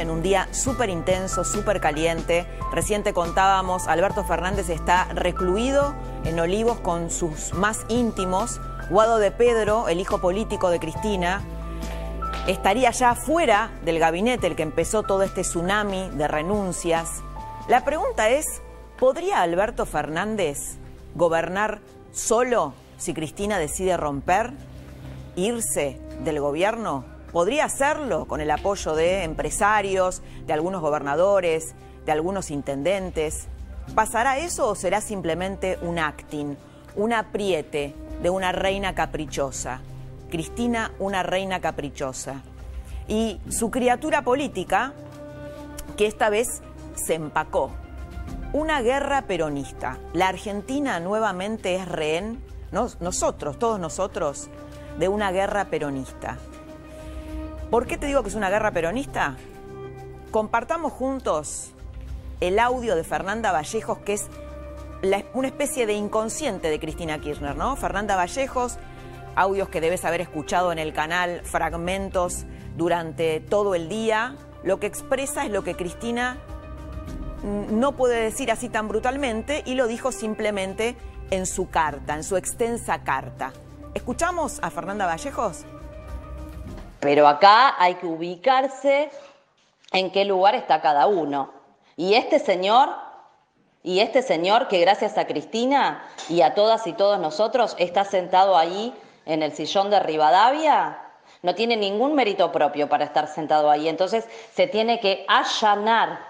En un día súper intenso, súper caliente. Reciente contábamos, Alberto Fernández está recluido en Olivos con sus más íntimos. Guado de Pedro, el hijo político de Cristina, estaría ya fuera del gabinete, el que empezó todo este tsunami de renuncias. La pregunta es, ¿podría Alberto Fernández gobernar solo si Cristina decide romper, irse del gobierno? ¿Podría hacerlo con el apoyo de empresarios, de algunos gobernadores, de algunos intendentes? ¿Pasará eso o será simplemente un acting, un apriete de una reina caprichosa? Cristina, una reina caprichosa. Y su criatura política, que esta vez se empacó. Una guerra peronista. La Argentina nuevamente es rehén, nos- nosotros, todos nosotros, de una guerra peronista. ¿Por qué te digo que es una guerra peronista? Compartamos juntos el audio de Fernanda Vallejos, que es una especie de inconsciente de Cristina Kirchner, ¿no? Fernanda Vallejos, audios que debes haber escuchado en el canal, fragmentos durante todo el día. Lo que expresa es lo que Cristina no puede decir así tan brutalmente y lo dijo simplemente en su carta, en su extensa carta. ¿Escuchamos a Fernanda Vallejos? Pero acá hay que ubicarse en qué lugar está cada uno. Y este señor, y este señor que gracias a Cristina y a todas y todos nosotros está sentado ahí en el sillón de Rivadavia, no tiene ningún mérito propio para estar sentado ahí. Entonces se tiene que allanar,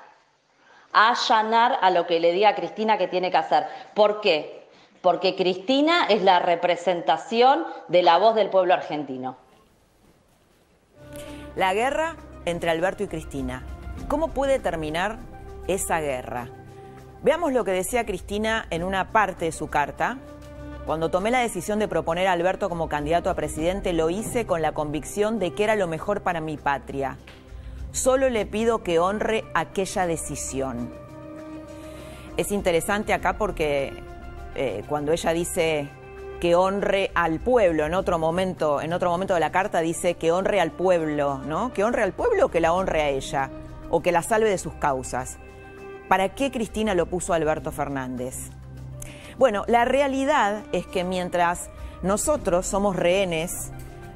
allanar a lo que le diga a Cristina que tiene que hacer. ¿Por qué? Porque Cristina es la representación de la voz del pueblo argentino. La guerra entre Alberto y Cristina. ¿Cómo puede terminar esa guerra? Veamos lo que decía Cristina en una parte de su carta. Cuando tomé la decisión de proponer a Alberto como candidato a presidente, lo hice con la convicción de que era lo mejor para mi patria. Solo le pido que honre aquella decisión. Es interesante acá porque eh, cuando ella dice que honre al pueblo, en otro momento, en otro momento de la carta dice que honre al pueblo, ¿no? Que honre al pueblo o que la honre a ella, o que la salve de sus causas. ¿Para qué Cristina lo puso Alberto Fernández? Bueno, la realidad es que mientras nosotros somos rehenes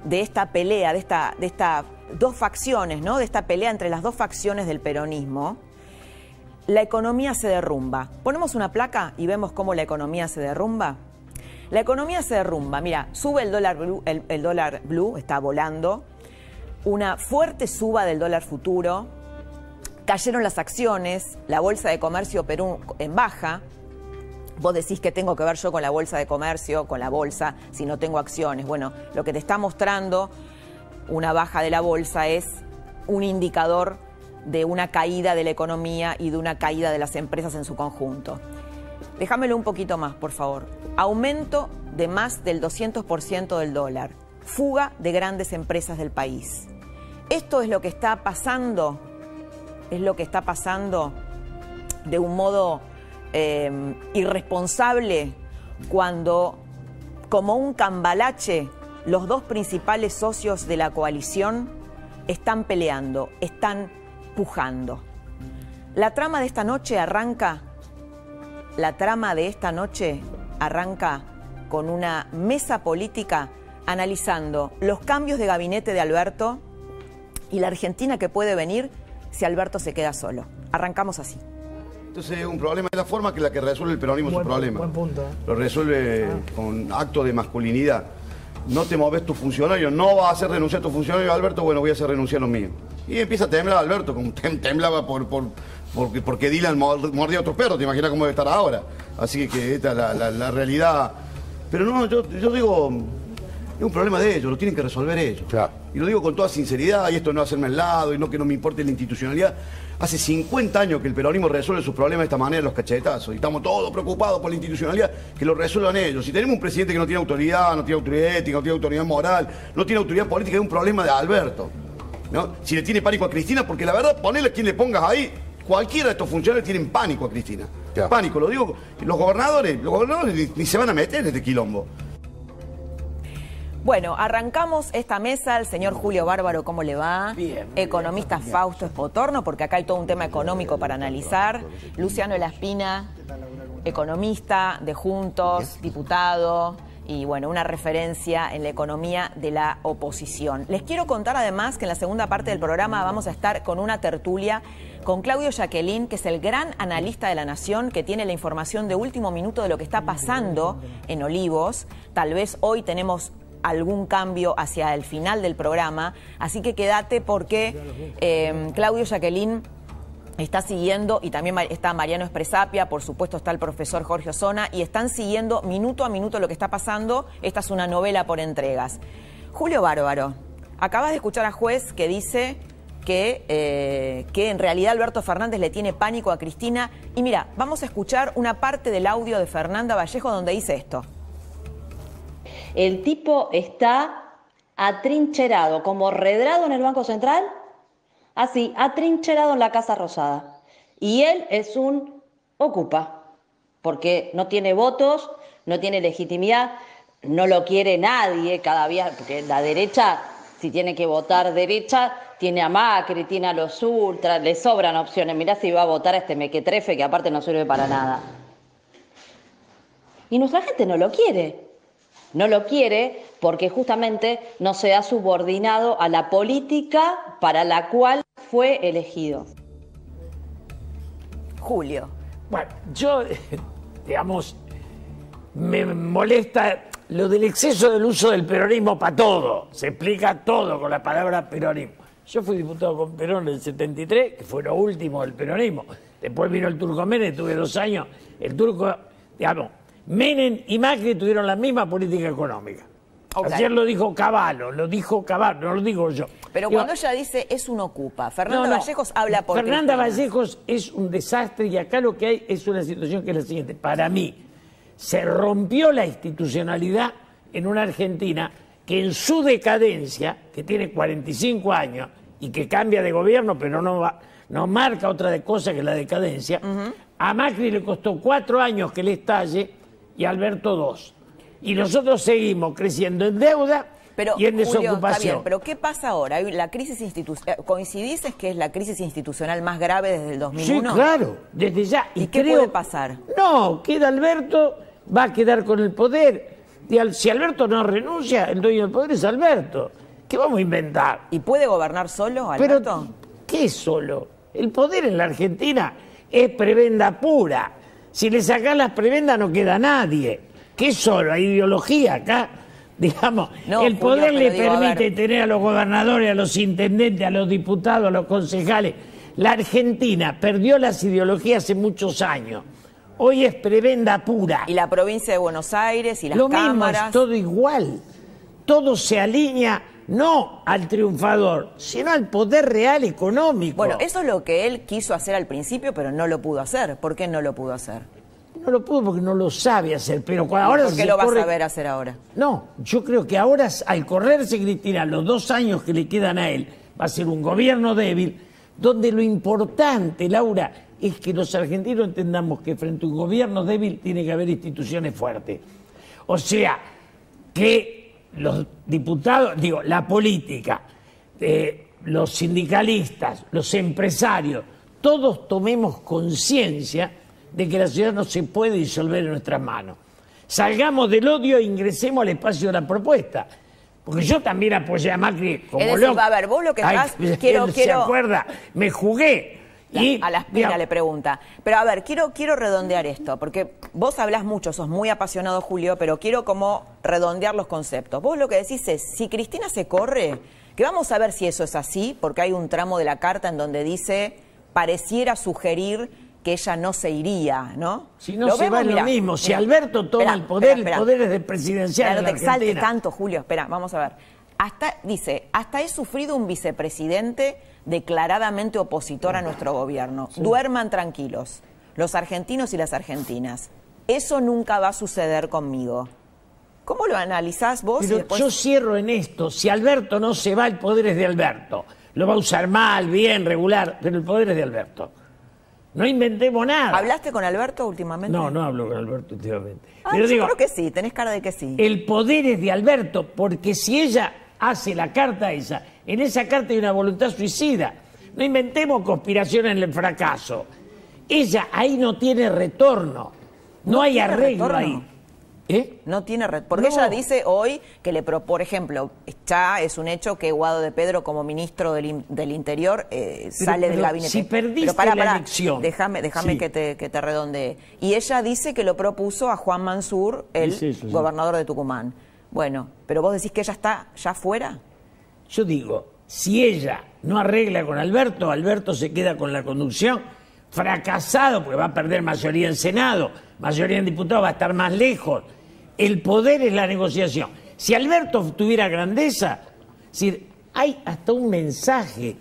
de esta pelea, de esta, de esta dos facciones, ¿no? De esta pelea entre las dos facciones del peronismo, la economía se derrumba. Ponemos una placa y vemos cómo la economía se derrumba. La economía se derrumba. Mira, sube el dólar blue, el, dólar blue está volando. Una fuerte suba del dólar futuro. Cayeron las acciones. La bolsa de comercio Perú en baja. Vos decís que tengo que ver yo con la bolsa de comercio, con la bolsa, si no tengo acciones. Bueno, lo que te está mostrando una baja de la bolsa es un indicador de una caída de la economía y de una caída de las empresas en su conjunto. Déjamelo un poquito más, por favor. Aumento de más del 200% del dólar. Fuga de grandes empresas del país. Esto es lo que está pasando, es lo que está pasando de un modo eh, irresponsable cuando, como un cambalache, los dos principales socios de la coalición están peleando, están pujando. La trama de esta noche arranca, la trama de esta noche arranca con una mesa política analizando los cambios de gabinete de Alberto y la Argentina que puede venir si Alberto se queda solo. Arrancamos así. Entonces es un problema de la forma que la que resuelve el peronismo Buen- su problema. buen punto, ¿eh? Lo resuelve con acto de masculinidad. No te moves tu funcionario, no vas a hacer renunciar a tu funcionario, Alberto, bueno, voy a hacer renunciar los míos. Y empieza a temblar Alberto, como tem- temblaba por, por, porque, porque Dylan mor- mordía a otro perro, te imaginas cómo debe estar ahora. Así que, que esta es la, la- la realidad. Pero no, yo, yo digo, Es un problema de ellos, lo tienen que resolver ellos. Claro. Y lo digo con toda sinceridad, y esto no hacerme al lado, y no que no me importe la institucionalidad. Hace 50 años que el peronismo resuelve sus problemas de esta manera, los cachetazos, y estamos todos preocupados por la institucionalidad, que lo resuelvan ellos. Si tenemos un presidente que no tiene autoridad, no tiene autoridad ética, no tiene autoridad moral, no tiene autoridad política, es un problema de Alberto. ¿no? Si le tiene pánico a Cristina, porque la verdad, ponele a quien le pongas ahí, cualquiera de estos funcionarios tienen pánico a Cristina. Ya. Pánico, lo digo, los gobernadores, los gobernadores ni, ni se van a meter en este quilombo. Bueno, arrancamos esta mesa. El señor Julio Bárbaro, ¿cómo le va? Bien, Economista Fausto Espotorno, porque acá hay todo un tema económico para analizar. Luciano Elaspina, economista de Juntos, diputado y bueno, una referencia en la economía de la oposición. Les quiero contar además que en la segunda parte del programa vamos a estar con una tertulia con Claudio Jacqueline, que es el gran analista de la Nación, que tiene la información de último minuto de lo que está pasando en Olivos. Tal vez hoy tenemos algún cambio hacia el final del programa, así que quédate porque eh, Claudio Jacqueline está siguiendo, y también está Mariano Espresapia, por supuesto está el profesor Jorge Osona, y están siguiendo minuto a minuto lo que está pasando. Esta es una novela por entregas. Julio Bárbaro, acabas de escuchar a juez que dice que, eh, que en realidad Alberto Fernández le tiene pánico a Cristina. Y mira, vamos a escuchar una parte del audio de Fernanda Vallejo donde dice esto. El tipo está atrincherado, como redrado en el Banco Central, así, atrincherado en la Casa Rosada. Y él es un ocupa, porque no tiene votos, no tiene legitimidad, no lo quiere nadie cada día, porque la derecha, si tiene que votar derecha, tiene a Macri, tiene a los ultras, le sobran opciones. Mirá si va a votar a este mequetrefe que aparte no sirve para nada. Y nuestra gente no lo quiere. No lo quiere porque justamente no se ha subordinado a la política para la cual fue elegido. Julio. Bueno, yo, digamos, me molesta lo del exceso del uso del peronismo para todo. Se explica todo con la palabra peronismo. Yo fui diputado con Perón en el 73, que fue lo último del peronismo. Después vino el turco Menem, tuve dos años. El turco, digamos, Menem y Macri tuvieron la misma política económica. Ayer lo dijo Caballo, lo dijo Caballo, no lo digo yo. Pero Digo, cuando ella dice es un ocupa, Fernanda no, no. Vallejos habla por Fernanda Cristina. Vallejos es un desastre y acá lo que hay es una situación que es la siguiente. Para mí, se rompió la institucionalidad en una Argentina que en su decadencia, que tiene 45 años y que cambia de gobierno, pero no, va- no marca otra de cosa que la decadencia, a Macri le costó cuatro años que le estalle y Alberto dos. Y nosotros seguimos creciendo en deuda Pero, y en Julio, está desocupación. bien, pero ¿qué pasa ahora? La crisis institucional, ¿Coincidís que es la crisis institucional más grave desde el 2001? Sí, claro, desde ya. ¿Y qué creo- puede pasar? No, queda Alberto, va a quedar con el poder. Y al- si Alberto no renuncia, el dueño del poder es Alberto. ¿Qué vamos a inventar? ¿Y puede gobernar solo, Pero, Alberto? ¿qué es solo? El poder en la Argentina es prebenda pura. Si le sacás las prebendas no queda nadie. ¿Qué es solo? Hay ideología acá. Digamos, No, el poder le digo, permite tener a los gobernadores, a los intendentes, a los diputados, a los concejales. La Argentina perdió las ideologías hace muchos años. Hoy es prebenda pura. Y la provincia de Buenos Aires y las Lo mismo cámaras. es todo igual. Todo se alinea no al triunfador, sino al poder real económico. Bueno, eso es lo que él quiso hacer al principio, pero no lo pudo hacer. ¿Por qué no lo pudo hacer? No lo pudo porque no lo sabe hacer, pero cuando ahora ¿Por qué se lo vas corre- a ver hacer ahora? No, yo creo que ahora, al correrse Cristina, los dos años que le quedan a él, va a ser un gobierno débil, donde lo importante, Laura, es que los argentinos entendamos que frente a un gobierno débil tiene que haber instituciones fuertes. O sea, que los diputados, digo, la política, eh, los sindicalistas, los empresarios, todos tomemos conciencia de que la ciudad no se puede disolver en nuestras manos. Salgamos del odio e ingresemos al espacio de la propuesta. Porque yo también apoyé a Macri como Es decir, loco. a ver, vos lo que Ay, estás- quiero- él quiero- ¿Se acuerda? Me jugué. Y, a las digamos, le pregunta. Pero a ver, quiero, quiero redondear esto, porque vos hablas mucho, sos muy apasionado, Julio, pero quiero como redondear los conceptos. Vos lo que decís es, si Cristina se corre, que vamos a ver si eso es así, porque hay un tramo de la carta en donde dice, pareciera sugerir que ella no se iría, ¿no? Si no se va es lo mismo. Si Alberto toma el poder, el poder es del presidencial. no te exalte tanto, Julio. Espera, vamos a ver. Hasta, dice, hasta he sufrido un vicepresidente declaradamente opositor a nuestro gobierno. Duerman tranquilos, los argentinos y las argentinas. Eso nunca va a suceder conmigo. ¿Cómo lo analizás vos? Yo cierro en esto. Si Alberto no se va, el poder es de Alberto. Lo va a usar mal, bien, regular, pero el poder es de Alberto. No inventemos nada. ¿Hablaste con Alberto últimamente? No, no hablo con Alberto últimamente. Ah, pero digo, creo que sí, tenés cara de que sí. El poder es de Alberto, porque si ella hace la carta esa, en esa carta hay una voluntad suicida. No inventemos conspiración en el fracaso. Ella ahí no tiene retorno. No, hay arreglo ahí. ¿Eh? No tiene red. Porque ella dice hoy que le pro, por ejemplo, ya es un hecho que Guado de Pedro como ministro del, del Interior eh, sale del gabinete. Si perdiste para, la elección. Déjame, déjame que, te, que te redondee. Y ella dice que lo propuso a Juan Mansur, el gobernador de Tucumán. Bueno, pero vos decís que ella está ya fuera. Yo digo, si ella no arregla con Alberto, Alberto se queda con la conducción fracasado, porque va a perder mayoría en Senado, mayoría en diputados, va a estar más lejos. El poder es la negociación. Si Alberto tuviera grandeza, si hay hasta un mensaje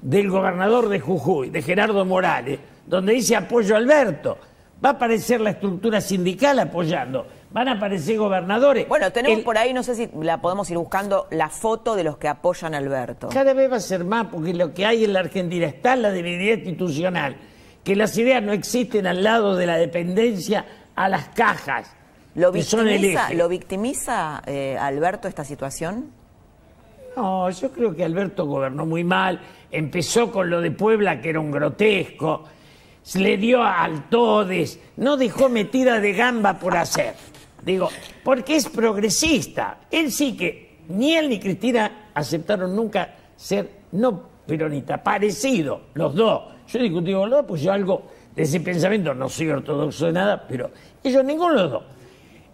del gobernador de Jujuy, de Gerardo Morales, donde dice apoyo a Alberto. Va a aparecer la estructura sindical apoyando, van a aparecer gobernadores. Bueno, tenemos por ahí, no sé si la podemos ir buscando, la foto de los que apoyan a Alberto. Cada vez va a ser más, porque lo que hay en la Argentina está en la debilidad institucional que las ideas no existen al lado de la dependencia a las cajas. ¿Lo victimiza, ¿lo victimiza eh, Alberto esta situación? No, yo creo que Alberto gobernó muy mal. Empezó con lo de Puebla, que era un grotesco. Le dio al Todes. No dejó metida de gamba por hacer. Digo, porque es progresista. Él sí que ni él ni Cristina aceptaron nunca ser no peronista, parecido, los dos yo discutí con los dos, pues yo algo de ese pensamiento, no soy ortodoxo de nada, pero ellos ninguno de los dos.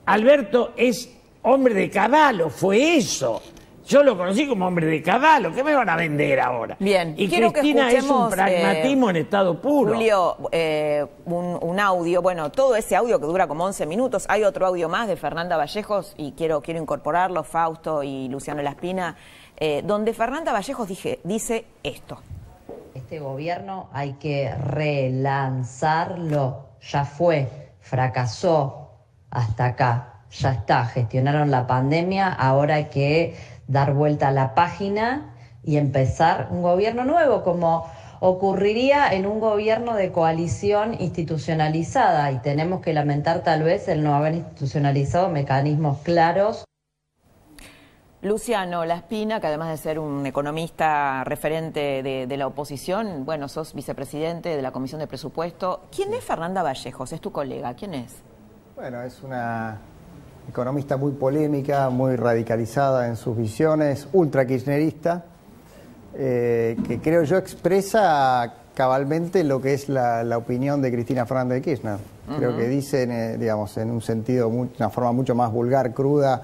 Alberto es hombre de caballo, fue eso. Yo lo conocí como hombre de caballo, ¿qué me van a vender ahora? Bien, y Cristina es un pragmatismo en estado puro. Julio, eh, un, un, audio, bueno, todo ese audio que dura como 11 minutos, hay otro audio más de Fernanda Vallejos y quiero, quiero incorporarlo, Fausto y Luciano Laspina, eh, donde Fernanda Vallejos dije, dice esto. Este gobierno hay que relanzarlo. Ya fue, fracasó hasta acá. Ya está, gestionaron la pandemia, ahora hay que dar vuelta a la página y empezar un gobierno nuevo, como ocurriría en un gobierno de coalición institucionalizada y tenemos que lamentar tal vez el no haber institucionalizado mecanismos claros Luciano Laspina, que además de ser un economista referente de, la oposición, bueno, sos vicepresidente de la Comisión de Presupuesto. ¿Quién es Fernanda Vallejos? ¿Es tu colega? ¿Quién es? Bueno, es una economista muy polémica, muy radicalizada en sus visiones, ultra kirchnerista, eh, que creo yo expresa cabalmente lo que es la, opinión de Cristina Fernández de Kirchner. Creo que dice, eh, digamos, en un sentido, una forma mucho más vulgar, cruda,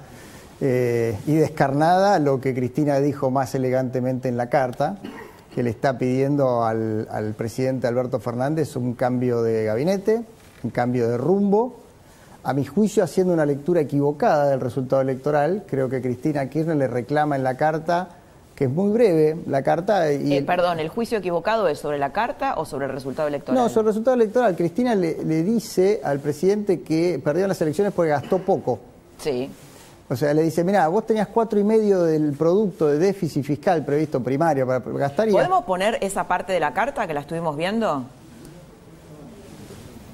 eh, y descarnada lo que Cristina dijo más elegantemente en la carta, que le está pidiendo al, presidente Alberto Fernández un cambio de gabinete, un cambio de rumbo. A mi juicio, haciendo una lectura equivocada del resultado electoral, creo que Cristina Kirchner le reclama en la carta que es muy breve la carta. Y eh, Perdón, ¿el juicio equivocado es sobre la carta o sobre el resultado electoral? No, sobre el resultado electoral. Cristina le, le dice al presidente que perdió las elecciones porque gastó poco. Sí. O sea, le dice, mira, vos tenías cuatro y medio del producto de déficit fiscal previsto primario para gastar y... ¿Podemos poner esa parte de la carta que la estuvimos viendo?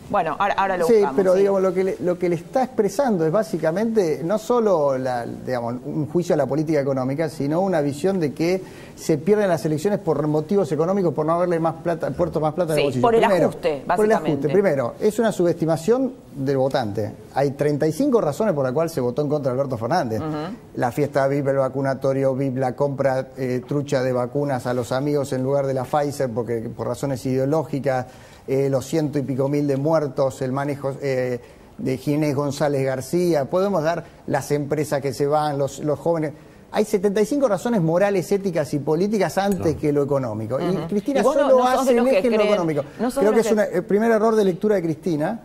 Bueno, ahora, lo sí, Pero, digamos, lo que, le, lo que le está expresando es básicamente no solo la, digamos, un juicio a la política económica, sino una visión de que se pierden las elecciones por motivos económicos, por no haberle más plata, puerto más plata sí, Por el ajuste, básicamente. Por el ajuste. Primero, es una subestimación del votante. Hay 35 razones por las cuales se votó en contra de Alberto Fernández. La fiesta VIP, el vacunatorio VIP, la compra eh, trucha de vacunas a los amigos en lugar de la Pfizer porque por razones ideológicas eh, los ciento y pico mil de muertos, el manejo eh, de Ginés González García, podemos dar las empresas que se van, los, los jóvenes. hay 75 razones morales, éticas y políticas antes que lo económico. Y Cristina Y vos no- solo no hace los el que eje en lo económico. no Creo que es el primer error de lectura de Cristina,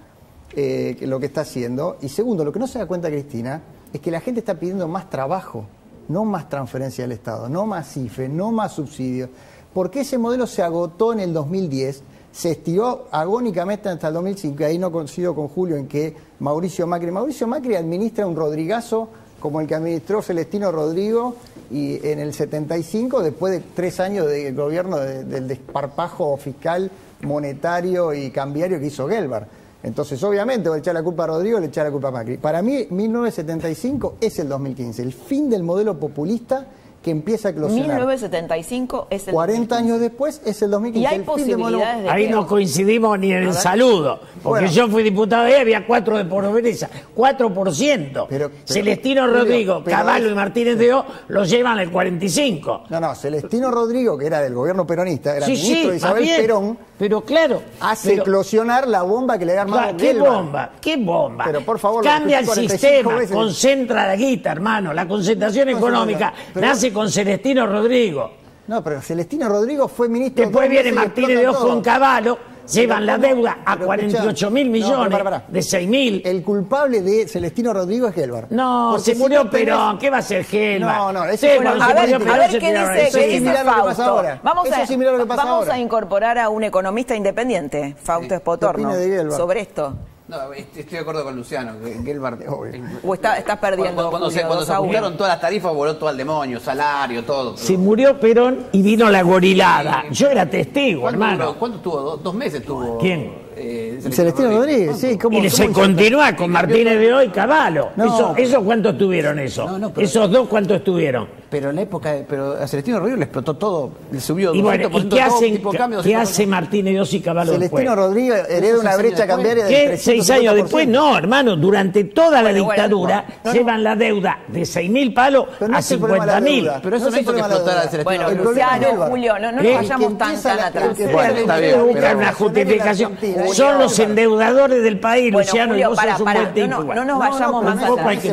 eh, lo que está haciendo. Y segundo, lo que no se da cuenta Cristina es que la gente está pidiendo más trabajo, no más transferencia del Estado, no más IFE, no más subsidios. Porque ese modelo se agotó en el 2010, se estiró agónicamente hasta el 2005, y ahí no coincido con Julio en que Mauricio Macri, Mauricio Macri administra un Rodrigazo como el que administró Celestino Rodrigo y en el 75, después de tres años de gobierno de- del desparpajo fiscal, monetario y cambiario que hizo Gelbar. Entonces, obviamente, o le echar la culpa a Rodrigo, le echar la culpa a Macri. Para mí, 1975 es el 2015, el fin del modelo populista que empieza a eclosionar. 1975 es el 40 años después es el 2015. Y hay posibilidades de Ahí que- no coincidimos ni en el saludo, porque Bueno. yo fui diputado y había cuatro de pobreza, 4%. Pero- pero- Celestino Rodrigo, pero Caballo y Martínez de O lo llevan al 45. No, no, Celestino Rodrigo, que era del gobierno peronista, era sí, ministro sí, de Isabel Perón, Pero claro, hace pero- eclosionar la bomba que le había armado Ah, ¿Qué Gelbar. bomba? ¿Qué bomba? Pero, por favor, Cambia el repetí 45 sistema, veces. concentra la guita, hermano. La concentración No, económica pero- nace con Celestino Rodrigo. No, pero Celestino Rodrigo fue ministro. Después viene Martínez de Ojo con Caballo, llevan la deuda a Pero 48 mil no, millones, pero pará, pará. de 6 mil. El culpable de Celestino Rodrigo es Gelbar. No, Porque se si murió no tenés- Perón, ¿qué va a ser Gelbar? No, no, ese Sí, Bueno, se a ver, murió a Perón ver se qué dice, Eso qué es dice a lo que pasa Fausto. ahora. Vamos, Eso a, lo que pasa vamos ahora. a incorporar a un economista independiente, Fausto Espotorno, sobre esto. No, est- estoy de acuerdo con Luciano, que. Obvio. ¿O está- estás perdiendo? Cuando, cuando se, cuando se ajustaron todas las tarifas, voló todo al demonio, salario, todo. Se murió Perón y vino la gorilada. Yo era testigo, ¿Cuánto, hermano. ¿Cuánto tuvo? ¿Dos, dos meses tuvo? ¿Quién? Eh, Celestino Rodríguez, sí. ¿cómo- Y cómo se continúa con Martínez de Hoy Caballo. No, eso, ¿Esos cuántos estuvieron eso? No, no, pero- ¿Esos dos cuántos estuvieron? Pero en la época, de- pero a Celestino Rodríguez le explotó todo, le subió Y bueno, 200% ¿y qué, hacen, tipo de cambio, qué 200%. hace Martínez y Caballo después? Celestino Rodríguez hereda una seis brecha cambiaria de ¿Qué? 350%. Seis años después, no, hermano, durante toda la Bueno, bueno, dictadura no, no, llevan la deuda de 6 mil palos Pero no a es el problema de la 50 mil. Pero eso No no, hizo que explotara. Celestino Bueno, El Luciano. Julio, no, no nos vayamos tan, tan atrás. Bueno, Buscan una justificación. Son los endeudadores del país, Bueno, Luciano, y vos sos un buen tipo. no, no, no nos vayamos más atrás.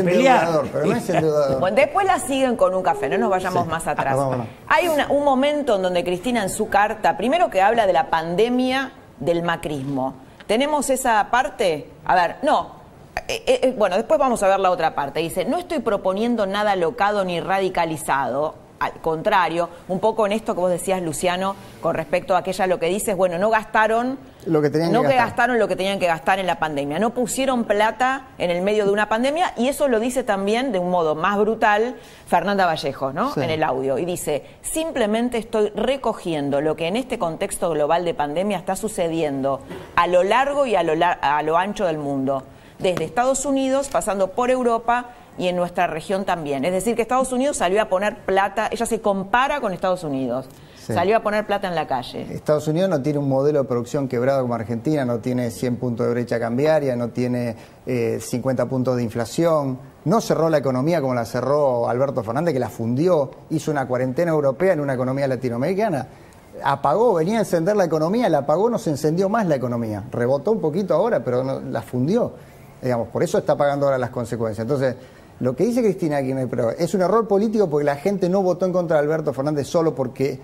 no. Bueno, después la siguen con un café, no nos vayamos más atrás. Ah, vámonos. Hay una- un momento en donde Cristina en su carta, primero que habla de la pandemia del macrismo. ¿Tenemos esa parte? A ver, no. Eh, eh, eh, bueno, después vamos a ver la otra parte. Dice, no estoy proponiendo nada locado ni radicalizado. Al contrario, un poco en esto que vos decías, Luciano, con respecto a aquella lo que dices, bueno, no gastaron Lo que tenían no que que gastar. gastaron lo que tenían que gastar en la pandemia, no pusieron plata en el medio de una pandemia y eso lo dice también de un modo más brutal Fernanda Vallejo, ¿no? Sí. En el audio y dice, simplemente estoy recogiendo lo que en este contexto global de pandemia está sucediendo a lo largo y a lo, lar- a lo ancho del mundo, desde Estados Unidos pasando por Europa y en nuestra región también. Es decir, que Estados Unidos salió a poner plata, ella se compara con Estados Unidos, Sí. salió a poner plata en la calle. Estados Unidos no tiene un modelo de producción quebrado como Argentina, no tiene 100 puntos de brecha cambiaria, no tiene eh, 50 puntos de inflación, no cerró la economía como la cerró Alberto Fernández, que la fundió, hizo una cuarentena europea en una economía latinoamericana. Apagó, venía a encender la economía, la apagó, no se encendió más la economía. Rebotó un poquito ahora, pero no- la fundió. Digamos, por eso está pagando ahora las consecuencias. Entonces, lo que dice Cristina pero es un error político porque la gente no votó en contra de Alberto Fernández solo porque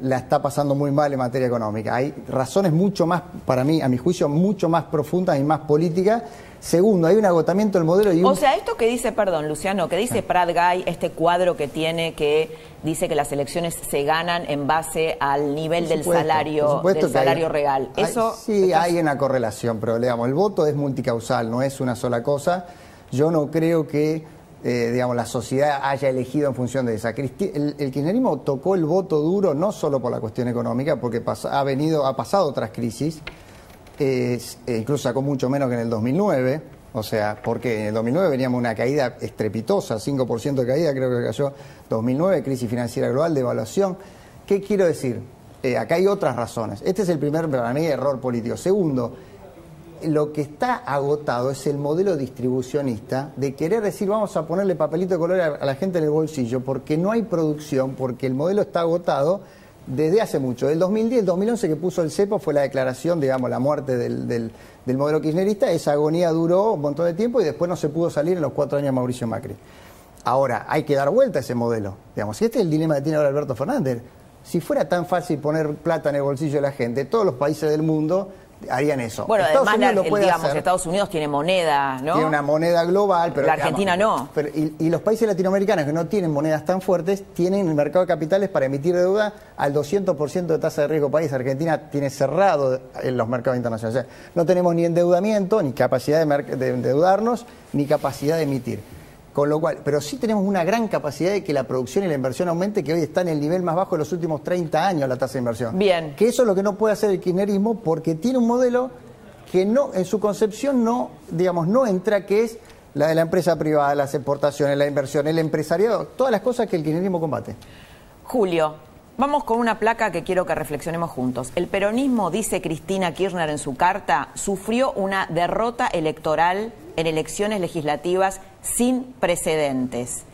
la está pasando muy mal en materia económica. Hay razones mucho más, para mí, a mi juicio, mucho más profundas y más políticas. Segundo, hay un agotamiento del modelo y un... O sea, esto que dice, perdón, Luciano, que dice Prat Guy, este cuadro que tiene que dice que las elecciones se ganan en base al nivel Por del supuesto, salario, del hay- salario real. hay- Eso sí, hay una correlación, pero digamos, el voto es multicausal, no es una sola cosa. Yo no creo que eh, digamos, la sociedad haya elegido en función de esa. El, el kirchnerismo tocó el voto duro no solo por la cuestión económica, porque pas- ha venido, ha pasado otras crisis, eh, incluso sacó mucho menos que en el 2009. O sea, porque en el 2009 veníamos una caída estrepitosa, 5% de caída, creo que cayó 2009, crisis financiera global, devaluación. ¿Qué quiero decir? Eh, acá hay otras razones. Este es el primer, para mí, error político. Segundo, lo que está agotado es el modelo distribucionista de querer decir vamos a ponerle papelito de color a, la gente en el bolsillo porque no hay producción, porque el modelo está agotado desde hace mucho. Del 2010, el 2011 que puso el CEPO fue la declaración, digamos, la muerte del, del- del modelo kirchnerista. Esa agonía duró un montón de tiempo y después no se pudo salir en los cuatro años de Mauricio Macri. Ahora, hay que dar vuelta a ese modelo. Digamos, y este es el dilema que tiene ahora Alberto Fernández. Si fuera tan fácil poner plata en el bolsillo de la gente, todos los países del mundo harían eso. Bueno, Estados además, Unidos la- lo puede digamos, hacer. Estados Unidos tiene moneda, ¿no? Tiene una moneda global, pero La Argentina no. pero- y, y los países latinoamericanos que no tienen monedas tan fuertes tienen el mercado de capitales para emitir deuda al 200% de tasa de riesgo país. Argentina tiene cerrado en los mercados internacionales. O sea, no tenemos ni endeudamiento, ni capacidad de endeudarnos, ni capacidad de emitir. Con lo cual, pero sí tenemos una gran capacidad de que la producción y la inversión aumente, que hoy está en el nivel más bajo de los últimos 30 años la tasa de inversión. Bien. Que eso es lo que no puede hacer el kirchnerismo porque tiene un modelo que no, en su concepción no, digamos, no entra, que es la de la empresa privada, las exportaciones, la inversión, el empresariado, todas las cosas que el kirchnerismo combate. Julio, vamos con una placa que quiero que reflexionemos juntos. El peronismo, dice Cristina Kirchner en su carta, sufrió una derrota electoral en elecciones legislativas sin precedentes.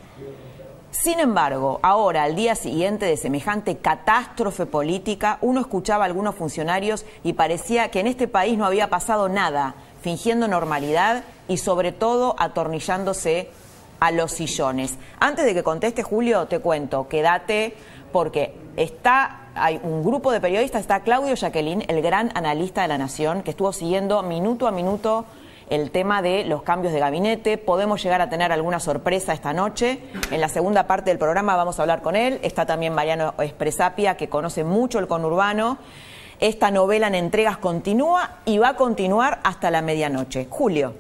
Sin embargo, ahora, al día siguiente de semejante catástrofe política, uno escuchaba a algunos funcionarios y parecía que en este país no había pasado nada, fingiendo normalidad y sobre todo atornillándose a los sillones. Antes de que conteste Julio, te cuento, quédate porque está hay un grupo de periodistas, está Claudio Jacqueline, el gran analista de la Nación, que estuvo siguiendo minuto a minuto el tema de los cambios de gabinete. Podemos llegar a tener alguna sorpresa esta noche. En la segunda parte del programa vamos a hablar con él. Está también Mariano Espresapia, que conoce mucho el conurbano. Esta novela en entregas continúa y va a continuar hasta la medianoche. Julio.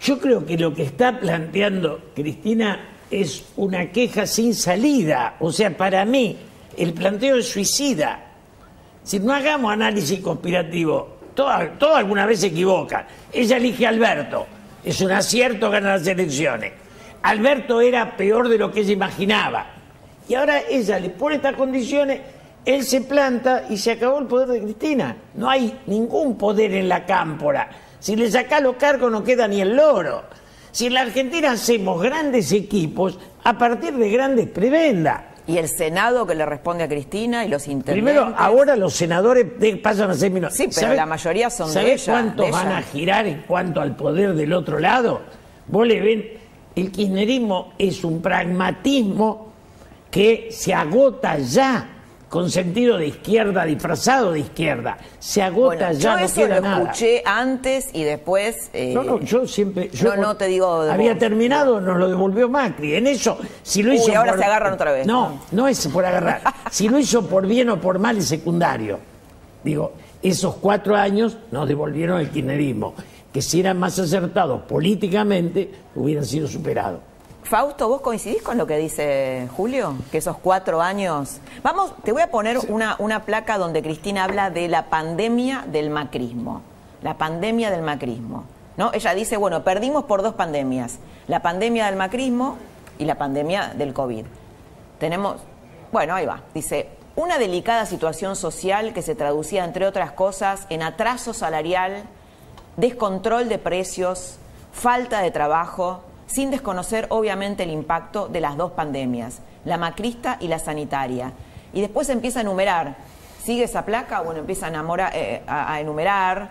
Yo creo que lo que está planteando Cristina es una queja sin salida. O sea, para mí, el planteo es suicida. Si no hagamos análisis conspirativo, todo, todo alguna vez se equivoca. Ella elige a Alberto. Es un acierto ganar las elecciones. Alberto era peor de lo que ella imaginaba. Y ahora ella le pone estas condiciones, él se planta y se acabó el poder de Cristina. No hay ningún poder en la cámpora. Si le sacás los cargos no queda ni el loro. Si en la Argentina hacemos grandes equipos a partir de grandes prebendas. Y el Senado que le responde a Cristina y los intendentes. Primero, ahora los senadores de- pasan a ser minoría. Sí, pero la mayoría son de ¿sabés ella, cuántos de ella? van a girar en cuanto al poder del otro lado? Vos le ven, el kirchnerismo es un pragmatismo que se agota ya, con sentido de izquierda, disfrazado de izquierda. Se agota Bueno, ya, yo no eso queda lo nada. escuché antes y después. eh, No, no, yo siempre. yo no, no te digo Había vos. terminado, nos lo devolvió Macri. En eso, si lo Uy, hizo. ahora por- se agarran otra vez. No, no es por agarrar. si lo hizo por bien o por mal es secundario. Digo, esos cuatro años nos devolvieron el kirchnerismo. Que si eran más acertados políticamente, hubieran sido superados. Fausto, ¿vos coincidís con lo que dice Julio? Que esos cuatro años. Vamos, te voy a poner una, una placa donde Cristina habla de la pandemia del macrismo. La pandemia del macrismo. ¿no? Ella dice, bueno, perdimos por dos pandemias. La pandemia del macrismo y la pandemia del COVID. Tenemos, bueno, ahí va. Dice, una delicada situación social que se traducía, entre otras cosas, en atraso salarial, descontrol de precios, falta de trabajo, sin desconocer obviamente el impacto de las dos pandemias, la macrista y la sanitaria. Y después empieza a enumerar, sigue esa placa, bueno, empieza a, enamora- eh, a- a enumerar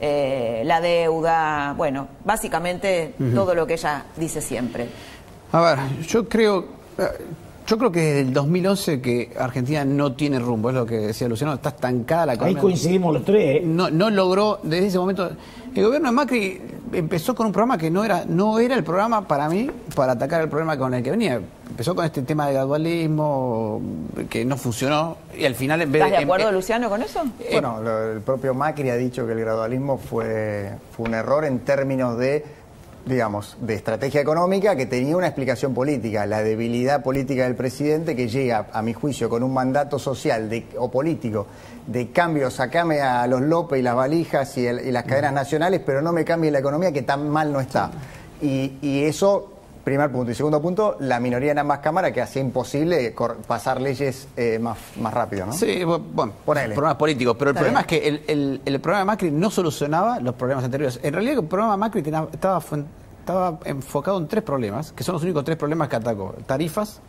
eh, la deuda, bueno, básicamente todo lo que ella dice siempre. A ver, yo creo, eh, yo creo que desde el 2011 que Argentina no tiene rumbo, es lo que decía Luciano, está estancada la Ahí economía. coincidimos los tres. ¿eh? No, no logró desde ese momento. El gobierno de Macri empezó con un programa que no era, no era el programa para mí para atacar el problema con el que venía. Empezó con este tema de gradualismo que no funcionó y al final en vez ¿Estás de em- acuerdo, em- Luciano, con eso? Bueno, lo- el propio Macri ha dicho que el gradualismo fue, fue un error en términos de, digamos, de estrategia económica que tenía una explicación política, la debilidad política del presidente que llega, a mi juicio, con un mandato social de- o político de cambio, sacame a los López y las valijas y, el- y las cadenas nacionales, pero no me cambie la economía que tan mal no está. Y, y eso... Primer punto. Y segundo punto, la minoría en ambas cámaras que hacía imposible pasar leyes eh, más, más rápido, ¿no? Sí, bu- bueno, Ponele. problemas políticos, pero el Está problema bien. es que el, el- el programa de Macri no solucionaba los problemas anteriores. En realidad el programa de Macri tenía- estaba, estaba enfocado en tres problemas, que son los únicos tres problemas que atacó. Tarifas,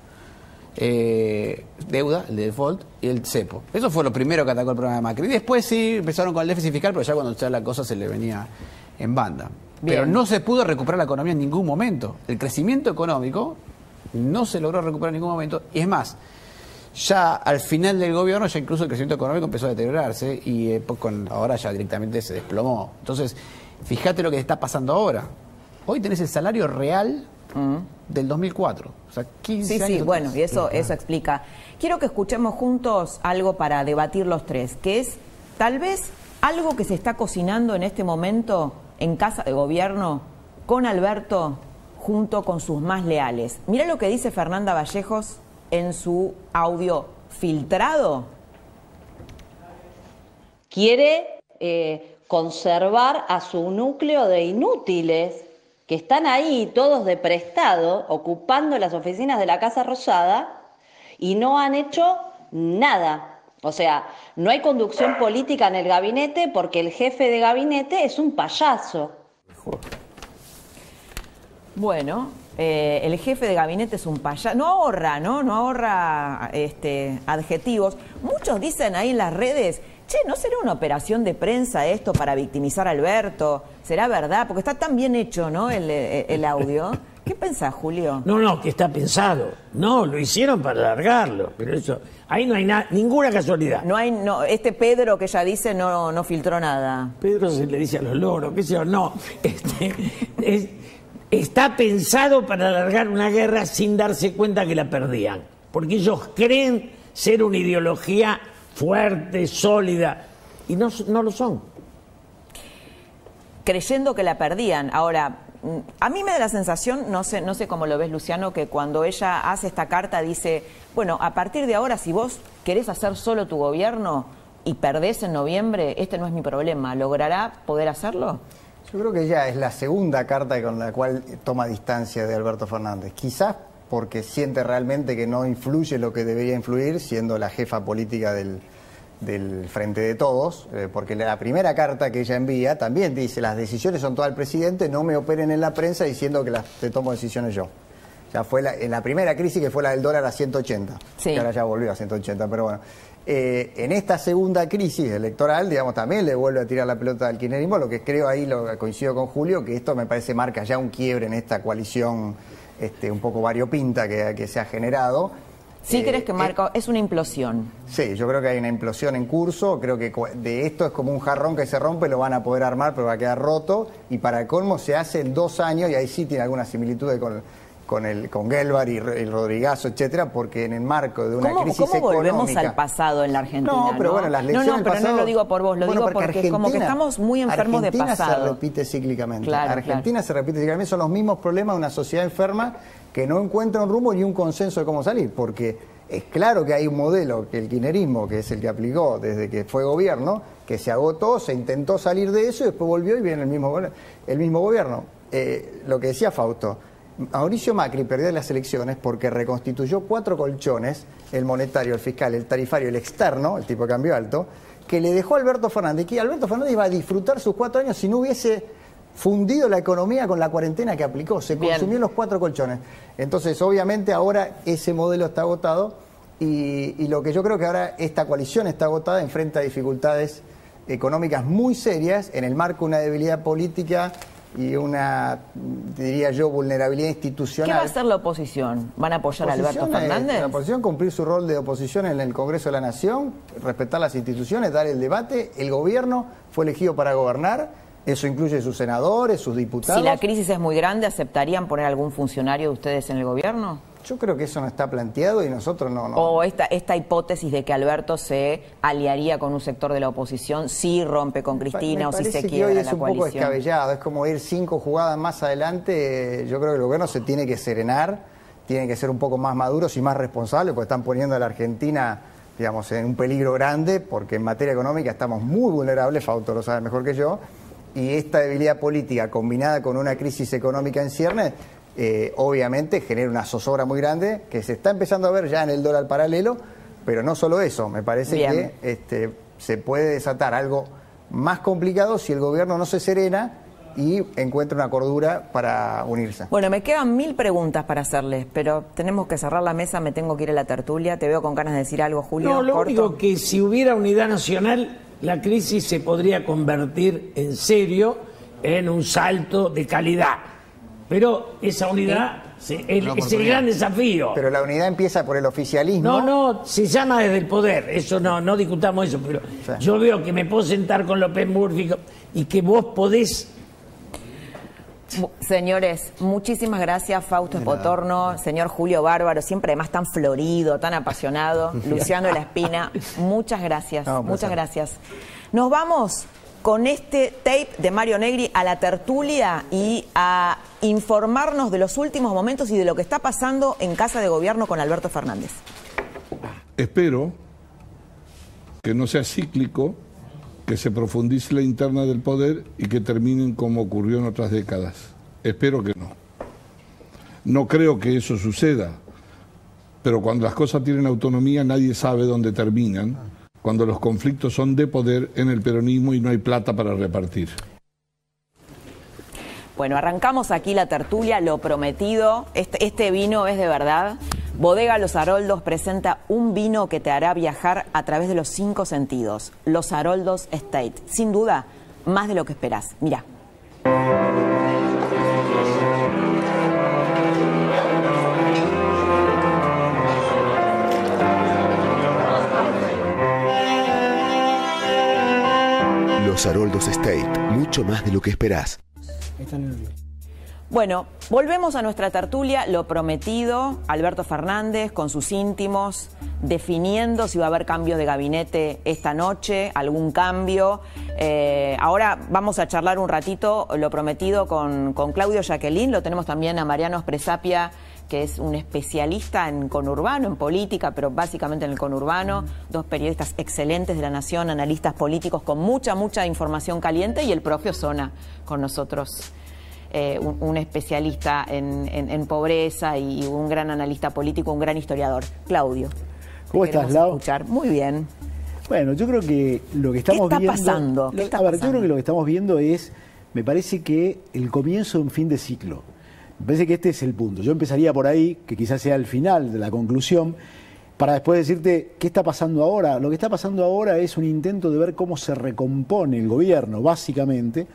eh, deuda, el default y el cepo. Eso fue lo primero que atacó el programa de Macri. Y después sí empezaron con el déficit fiscal, pero ya cuando ya la cosa se le venía en banda. Pero no se pudo recuperar la economía en ningún momento. El crecimiento económico no se logró recuperar en ningún momento. Y es más, ya al final del gobierno, ya incluso el crecimiento económico empezó a deteriorarse y eh, pues, con, ahora ya directamente se desplomó. Entonces, fíjate lo que está pasando ahora. Hoy tenés el salario real del 2004. O sea, 15 Sí, años sí, atrás. bueno, y eso, eso explica. Quiero que escuchemos juntos algo para debatir los tres, que es tal vez algo que se está cocinando en este momento en Casa de Gobierno con Alberto junto con sus más leales. Mira lo que dice Fernanda Vallejos en su audio filtrado. quiere eh, conservar a su núcleo de inútiles que están ahí todos de prestado, ocupando las oficinas de la Casa Rosada y no han hecho nada. O sea, no hay conducción política en el gabinete porque el jefe de gabinete es un payaso. Bueno, eh, el jefe de gabinete es un payaso. No ahorra, ¿no? No ahorra este, adjetivos. Muchos dicen ahí en las redes, che, ¿no será una operación de prensa esto para victimizar a Alberto? ¿Será verdad? Porque está tan bien hecho, ¿no? El, el- el audio. ¿Qué pensás, Julio? No, no, que está pensado. No, lo hicieron para alargarlo, pero eso, ahí no hay na- ninguna casualidad. No hay, no, este Pedro que ella dice no, no filtró nada. Pedro se le dice a los loros, qué sé yo, no. Este, es- está pensado para alargar una guerra sin darse cuenta que la perdían. Porque ellos creen ser una ideología fuerte, sólida, y no, no lo son. creyendo que la perdían. Ahora, a mí me da la sensación, no sé, no sé cómo lo ves Luciano, que cuando ella hace esta carta dice, bueno, a partir de ahora si vos querés hacer solo tu gobierno y perdés en noviembre, este no es mi problema, ¿logrará poder hacerlo? Yo creo que ya es la segunda carta con la cual toma distancia de Alberto Fernández. Quizás porque siente realmente que no influye lo que debería influir, siendo la jefa política del, del Frente de Todos, eh, porque la primera carta que ella envía también dice, las decisiones son todas del presidente, no me operen en la prensa diciendo que las te tomo decisiones yo. Ya fue la- en la primera crisis que fue la del dólar a 180, Sí. que ahora ya volvió a 180, pero bueno. Eh, en esta segunda crisis electoral, digamos, también le vuelve a tirar la pelota al kirchnerismo, lo que creo ahí, lo coincido con Julio, que esto me parece marca ya un quiebre en esta coalición este, un poco variopinta que, que se ha generado. ¿Sí Eh, crees que eh, marca? es una implosión. Sí, yo creo que hay una implosión en curso. Creo que de esto es como un jarrón que se rompe, lo van a poder armar, pero va a quedar roto. Y para el colmo se hace en dos años, y ahí sí tiene algunas similitudes con, con, el, con Gelbar y, y Rodrigazo, etcétera, porque en el marco de una ¿Cómo, crisis cómo volvemos económica- al pasado en la Argentina? no, pero bueno, las No, lecciones no, del pero no pasado- lo digo por vos, lo Bueno, digo porque, es como que Argentina- estamos muy enfermos de Argentina pasado. se repite cíclicamente. Claro, Argentina se repite cíclicamente. Son los mismos problemas de una sociedad enferma que no encuentra un rumbo ni un consenso de cómo salir. Porque es claro que hay un modelo, que el kirchnerismo, que es el que aplicó desde que fue gobierno, que se agotó, se intentó salir de eso y después volvió y viene el mismo, el mismo gobierno. Eh, lo que decía Fausto. Mauricio Macri perdió las elecciones porque reconstituyó cuatro colchones, el monetario, el fiscal, el tarifario, el externo, el tipo de cambio alto, que le dejó a Alberto Fernández, que Alberto Fernández iba a disfrutar sus cuatro años si no hubiese fundido la economía con la cuarentena que aplicó, se consumió los cuatro colchones. Entonces, obviamente ahora ese modelo está agotado y, y lo que yo creo que ahora esta coalición está agotada enfrenta a dificultades económicas muy serias en el marco de una debilidad política y una, diría yo, vulnerabilidad ¿Qué institucional. va a hacer la oposición? ¿Van a apoyar a Alberto es- Fernández? La oposición cumplir su rol de oposición en el Congreso de la Nación, respetar las instituciones, dar el debate. El gobierno fue elegido para gobernar, eso incluye sus senadores, sus diputados. Si la crisis es muy grande, ¿aceptarían poner algún funcionario de ustedes en el gobierno? Yo creo que eso no está planteado y nosotros no. no. O esta, esta hipótesis de que Alberto se aliaría con un sector de la oposición si rompe con Cristina Me o si se que hoy quiebra es la un poco descabellado, es como ir cinco jugadas más adelante. Yo creo que el gobierno se tiene que serenar, tiene que ser un poco más maduros y más responsables, porque están poniendo a la Argentina, digamos, en un peligro grande, porque en materia económica estamos muy vulnerables, Fausto lo sabe mejor que yo, y esta debilidad política combinada con una crisis económica en ciernes, eh, obviamente genera una zozobra muy grande que se está empezando a ver ya en el dólar paralelo, pero no solo eso, me parece Bien. que este, se puede desatar algo más complicado si el gobierno no se serena y encuentra una cordura para unirse. Bueno, me quedan mil preguntas para hacerles, pero tenemos que cerrar la mesa, me tengo que ir a la tertulia. Te veo con ganas de decir algo, Julio. No, lo corto. único que si hubiera unidad nacional, la crisis se podría convertir en serio en un salto de calidad. Pero esa unidad se- el- Una es el gran desafío. Pero la unidad empieza por el oficialismo. No, no, se llama desde el poder, eso no, no discutamos eso, pero Sí. yo veo que me puedo sentar con López Murphy y que vos podés Señores, muchísimas gracias, Fausto Espotorno, señor Julio Bárbaro, siempre además tan florido, tan apasionado, Luciano de la Espina, muchas gracias, No, un muchas gracias. Nos vamos con este tape de Mario Negri a la tertulia y a informarnos de los últimos momentos y de lo que está pasando en Casa de Gobierno con Alberto Fernández. Espero que no sea cíclico, que se profundice la interna del poder y que terminen como ocurrió en otras décadas. Espero que no. No creo que eso suceda, pero cuando las cosas tienen autonomía nadie sabe dónde terminan, cuando los conflictos son de poder en el peronismo y no hay plata para repartir. Bueno, arrancamos aquí la tertulia, lo prometido. Este, este vino es de verdad. Bodega Los Haroldos presenta un vino que te hará viajar a través de los cinco sentidos. Los Haroldos Estate. Sin duda, más de lo que esperás. Mira. Los Haroldos State, mucho más de lo que esperás. Bueno, volvemos a nuestra tertulia, lo prometido, Alberto Fernández con sus íntimos, definiendo si va a haber cambios de gabinete esta noche, algún cambio. Eh, ahora vamos a charlar un ratito, lo prometido, con, con Claudio Jacqueline, lo tenemos también a Mariano Presapia, que es un especialista en conurbano, en política, pero básicamente en el conurbano, dos periodistas excelentes de la Nación, analistas políticos con mucha, mucha información caliente, y el propio Zona con nosotros eh, un, un especialista en, en- en pobreza y un gran analista político, un gran historiador. Claudio. ¿Cómo estás, Lau? escuchar. Muy bien. Bueno, yo creo que lo que estamos está viendo. pasando? ¿Qué está a ver, pasando? yo creo que lo que estamos viendo es, me parece que el comienzo de un fin de ciclo. Me parece que este es el punto. Yo empezaría por ahí, que quizás sea el final de la conclusión, para después decirte qué está pasando ahora. Lo que está pasando ahora es un intento de ver cómo se recompone el gobierno, básicamente.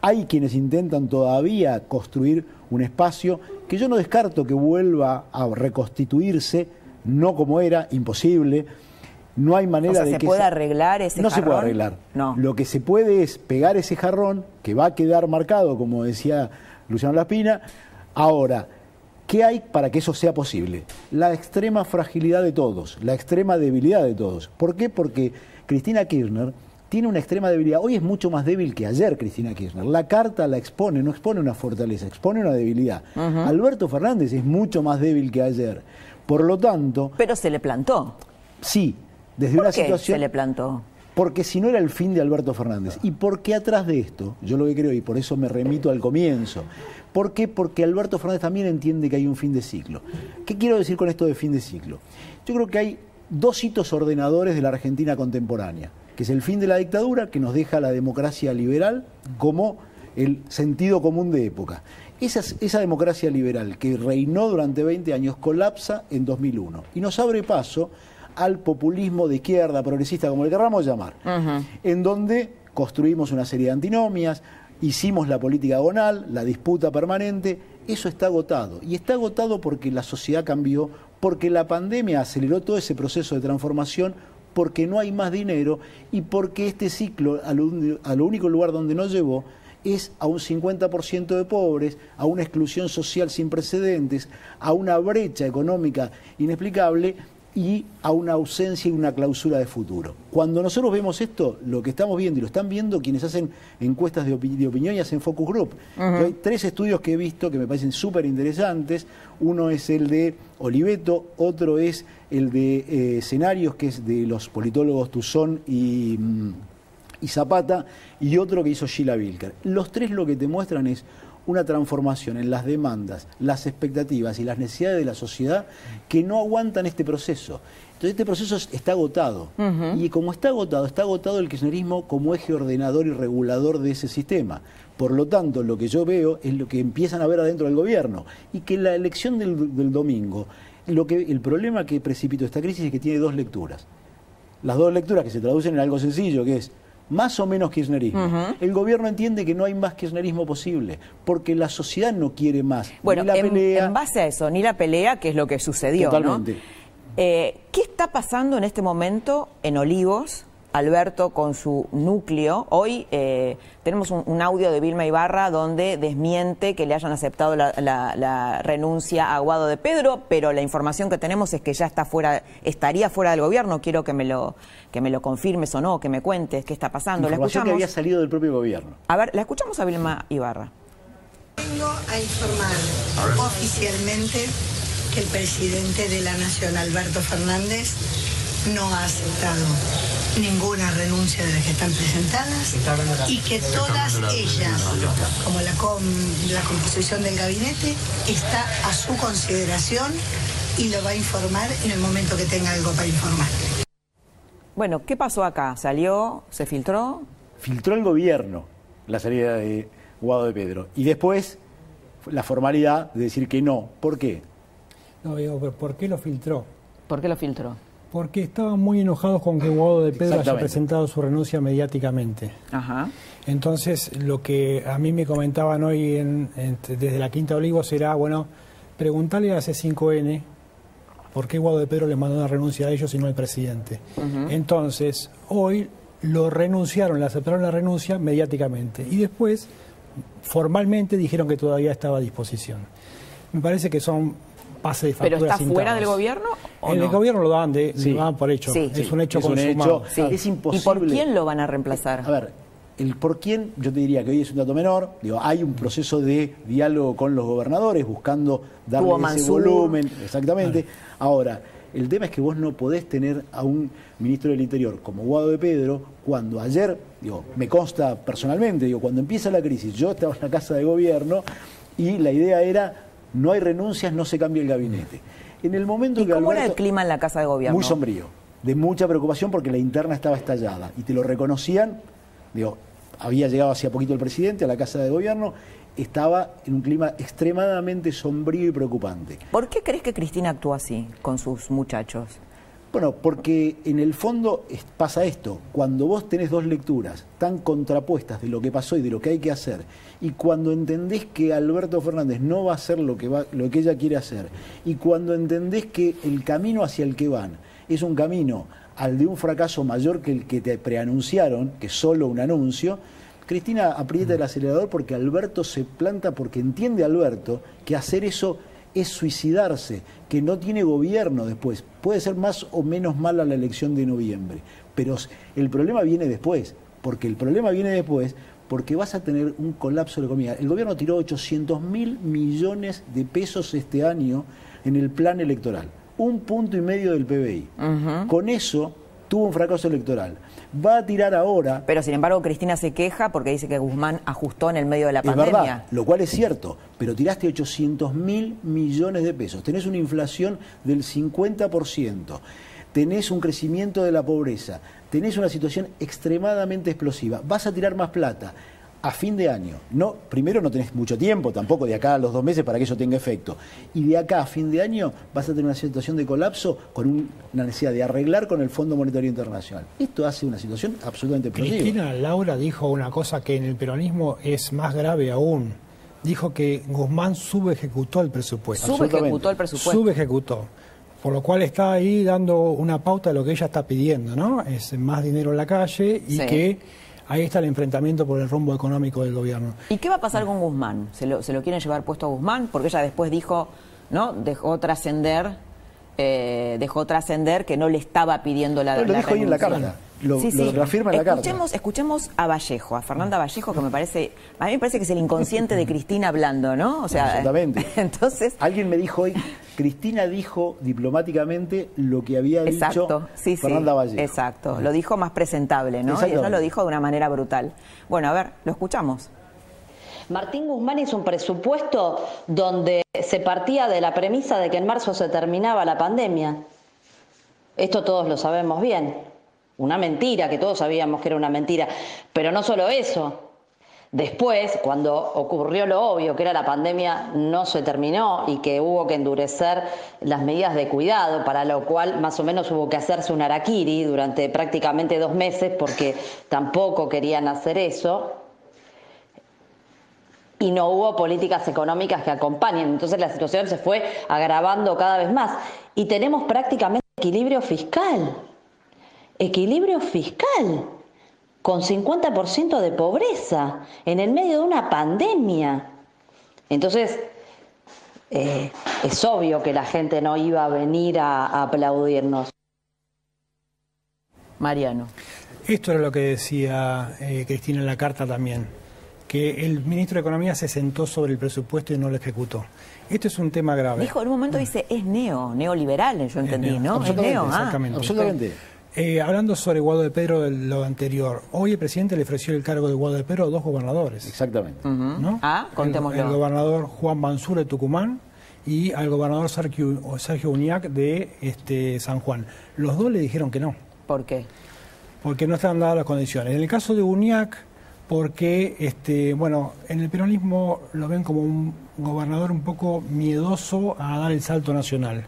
Hay quienes intentan todavía construir un espacio que yo no descarto que vuelva a reconstituirse, no como era, imposible. No hay manera O sea, de ¿se que puede arreglar ese No se puede jarrón? arreglar. No. Lo que se puede es pegar ese jarrón que va a quedar marcado, como decía Luciano Laspina. Ahora, ¿qué hay para que eso sea posible? La extrema fragilidad de todos, la extrema debilidad de todos. ¿Por qué? Porque Cristina Kirchner tiene una extrema debilidad. Hoy es mucho más débil que ayer Cristina Kirchner. La carta la expone, no expone una fortaleza, expone una debilidad. Alberto Fernández es mucho más débil que ayer. Por lo tanto, Pero se le plantó. sí, desde ¿Por una qué situación... se le plantó? Porque si no era el fin de Alberto Fernández. ¿Y por qué atrás de esto? Yo lo que creo, y por eso me remito al comienzo. ¿Por qué? Porque Alberto Fernández también entiende que hay un fin de ciclo. ¿Qué quiero decir con esto de fin de ciclo? Yo creo que hay dos hitos ordenadores de la Argentina contemporánea, que es el fin de la dictadura, que nos deja la democracia liberal como el sentido común de época. Esa, esa democracia liberal que reinó durante 20 años colapsa en 2001 y nos abre paso al populismo de izquierda, progresista, como le querramos llamar, en donde construimos una serie de antinomias, hicimos la política agonal, la disputa permanente, eso está agotado. Y está agotado porque la sociedad cambió, porque la pandemia aceleró todo ese proceso de transformación, porque no hay más dinero y porque este ciclo, a lo, a lo único lugar donde nos llevó, es a un 50% de pobres, a una exclusión social sin precedentes, a una brecha económica inexplicable y a una ausencia y una clausura de futuro. Cuando nosotros vemos esto, lo que estamos viendo y lo están viendo quienes hacen encuestas de, opi- de opinión y hacen focus group. Hay tres estudios que he visto que me parecen súper interesantes. Uno es el de Oliveto, otro es el de eh, escenarios, que es de los politólogos Tuzón y... mm, y Zapata, y otro que hizo Sheila Wilker. Los tres lo que te muestran es una transformación en las demandas, las expectativas y las necesidades de la sociedad que no aguantan este proceso. Entonces este proceso es- está agotado. Y como está agotado, está agotado el kirchnerismo como eje ordenador y regulador de ese sistema. Por lo tanto, lo que yo veo es lo que empiezan a ver adentro del gobierno. Y que la elección del, del domingo, lo que, el problema que precipitó esta crisis es que tiene dos lecturas las dos lecturas que se traducen en algo sencillo, que es más o menos kirchnerismo. El gobierno entiende que no hay más kirchnerismo posible, porque la sociedad no quiere más. Bueno, ni la en, pelea. en base a eso, ni la pelea, que es lo que sucedió, ¿no? Totalmente. Eh, ¿Qué está pasando en este momento en Olivos? Alberto con su núcleo. Hoy eh, tenemos un, un audio de Vilma Ibarra donde desmiente que le hayan aceptado la, la- la renuncia a Guado de Pedro, pero la información que tenemos es que ya está fuera, estaría fuera del gobierno. Quiero que me lo que me lo confirmes o no, que me cuentes qué está pasando. La información que escuchamos. había salido del propio gobierno. A ver, la escuchamos a Vilma Ibarra. Vengo a informar oficialmente que el presidente de la Nación, Alberto Fernández, no ha aceptado ninguna renuncia de las que están presentadas y que todas ellas, como la, com- la composición del gabinete, está a su consideración y lo va a informar en el momento que tenga algo para informar. Bueno, ¿qué pasó acá? ¿Salió? ¿Se filtró? Filtró el gobierno la salida de Guado de Pedro. Y después la formalidad de decir que no. ¿Por qué? No, digo, pero ¿por qué lo filtró? ¿Por qué lo filtró? Porque estaban muy enojados con que Guado de Pedro haya presentado su renuncia mediáticamente. Ajá. Entonces, lo que a mí me comentaban hoy en- en- desde la Quinta Olivos era, bueno, preguntarle a C5N por qué Guado de Pedro le mandó una renuncia a ellos y no al presidente. Entonces, hoy lo renunciaron, le aceptaron la renuncia mediáticamente y después, formalmente, dijeron que todavía estaba a disposición. Me parece que son pases de ¿Pero facturas está fuera del gobierno o En no? el gobierno lo dan, de, Sí. lo dan por hecho. Sí. es un hecho Es un hecho. Sí. Es ¿Y imposible. por quién lo van a reemplazar? A ver, el por quién, yo te diría que hoy es un dato menor. Digo, hay un proceso de diálogo con los gobernadores buscando darle ese Mansur. volumen. Exactamente. Ahora, el tema es que vos no podés tener a un ministro del Interior como Guado de Pedro cuando ayer, digo, me consta personalmente, digo, cuando empieza la crisis, yo estaba en la casa de gobierno y la idea era no hay renuncias, no se cambia el gabinete. En el momento ¿Y que cómo era el clima en la Casa de Gobierno? muy sombrío, de mucha preocupación porque la interna estaba estallada y te lo reconocían, digo, había llegado hacía poquito el presidente a la Casa de Gobierno, estaba en un clima extremadamente sombrío y preocupante. ¿Por qué crees que Cristina actuó así con sus muchachos? Bueno, porque en el fondo pasa esto, cuando vos tenés dos lecturas tan contrapuestas de lo que pasó y de lo que hay que hacer, y cuando entendés que Alberto Fernández no va a hacer lo que, lo que ella quiere hacer, y cuando entendés que el camino hacia el que van es un camino al de un fracaso mayor que el que te preanunciaron, que es solo un anuncio, Cristina aprieta el acelerador porque Alberto se planta, porque entiende Alberto que hacer eso es suicidarse, que no tiene gobierno después. Puede ser más o menos mala la elección de noviembre, pero el problema viene después, porque el problema viene después porque vas a tener un colapso de la economía. El gobierno tiró 800 mil millones de pesos este año en el plan electoral, un punto y medio del PBI. Con eso tuvo un fracaso electoral. Va a tirar ahora. Pero sin embargo Cristina se queja porque dice que Guzmán ajustó en el medio de la es pandemia. verdad, lo cual es cierto, pero tiraste 800 mil millones de pesos, tenés una inflación del 50%, tenés un crecimiento de la pobreza, tenés una situación extremadamente explosiva, vas a tirar más plata a fin de año. No, primero no tenés mucho tiempo tampoco de acá a los dos meses para que eso tenga efecto. Y de acá a fin de año vas a tener una situación de colapso con un- una necesidad de arreglar con el Fondo Monetario Internacional. Esto hace una situación absolutamente explosiva. Cristina Laura dijo una cosa que en el peronismo es más grave aún. Dijo que Guzmán subejecutó el presupuesto. Subejecutó el presupuesto. Subejecutó. Por lo cual está ahí dando una pauta de lo que ella está pidiendo, ¿no? Es más dinero en la calle y Sí. que ahí está el enfrentamiento por el rumbo económico del gobierno. ¿Y qué va a pasar con Guzmán? ¿Se lo, se lo quieren llevar puesto a Guzmán? Porque ella después dijo, ¿no? Dejó trascender, eh, dejó trascender que no le estaba pidiendo la Pero lo la dijo ahí en la carta. Lo- lo reafirma en la carta. escuchemos, Escuchemos a Vallejo, a Fernanda Vallejo, que me parece, a mí me parece que es el inconsciente de Cristina hablando, ¿no? O sea, Exactamente. entonces, Alguien me dijo hoy, Cristina dijo diplomáticamente lo que había exacto, dicho sí, sí, Fernanda Vallejo. exacto, lo dijo más presentable, ¿no? Y ella lo dijo de una manera brutal. Bueno, a ver, lo escuchamos. Martín Guzmán hizo un presupuesto donde se partía de la premisa de que en marzo se terminaba la pandemia. Esto todos lo sabemos bien. Una mentira, que todos sabíamos que era una mentira. Pero no solo eso. Después, cuando ocurrió lo obvio, que era la pandemia, no se terminó y que hubo que endurecer las medidas de cuidado, para lo cual más o menos hubo que hacerse un araquiri durante prácticamente dos meses porque tampoco querían hacer eso. Y no hubo políticas económicas que acompañen. Entonces la situación se fue agravando cada vez más. Y tenemos prácticamente equilibrio fiscal. Equilibrio fiscal con 50% de pobreza en el medio de una pandemia. Entonces, eh, es obvio que la gente no iba a venir a, a aplaudirnos. Mariano. Esto era lo que decía eh, Cristina en la carta también, que el ministro de Economía se sentó sobre el presupuesto y no lo ejecutó. Esto es un tema grave. Dijo, en un momento dice, es neo, neoliberal, yo entendí, neo. ¿no? Es Absolutamente, neo, ah. Absolutamente. Eh, hablando sobre Guado de Pedro de lo anterior, hoy el presidente le ofreció el cargo de Guado de Pedro a dos gobernadores. Exactamente. ¿no? Ah, el, contémoslo. el gobernador Juan Mansur de Tucumán y al gobernador Sergio, Sergio Uñac de este, San Juan. Los dos le dijeron que no, ¿Por qué? porque no estaban dadas las condiciones. En el caso de Uñac, porque este, bueno, en el peronismo lo ven como un gobernador un poco miedoso a dar el salto nacional.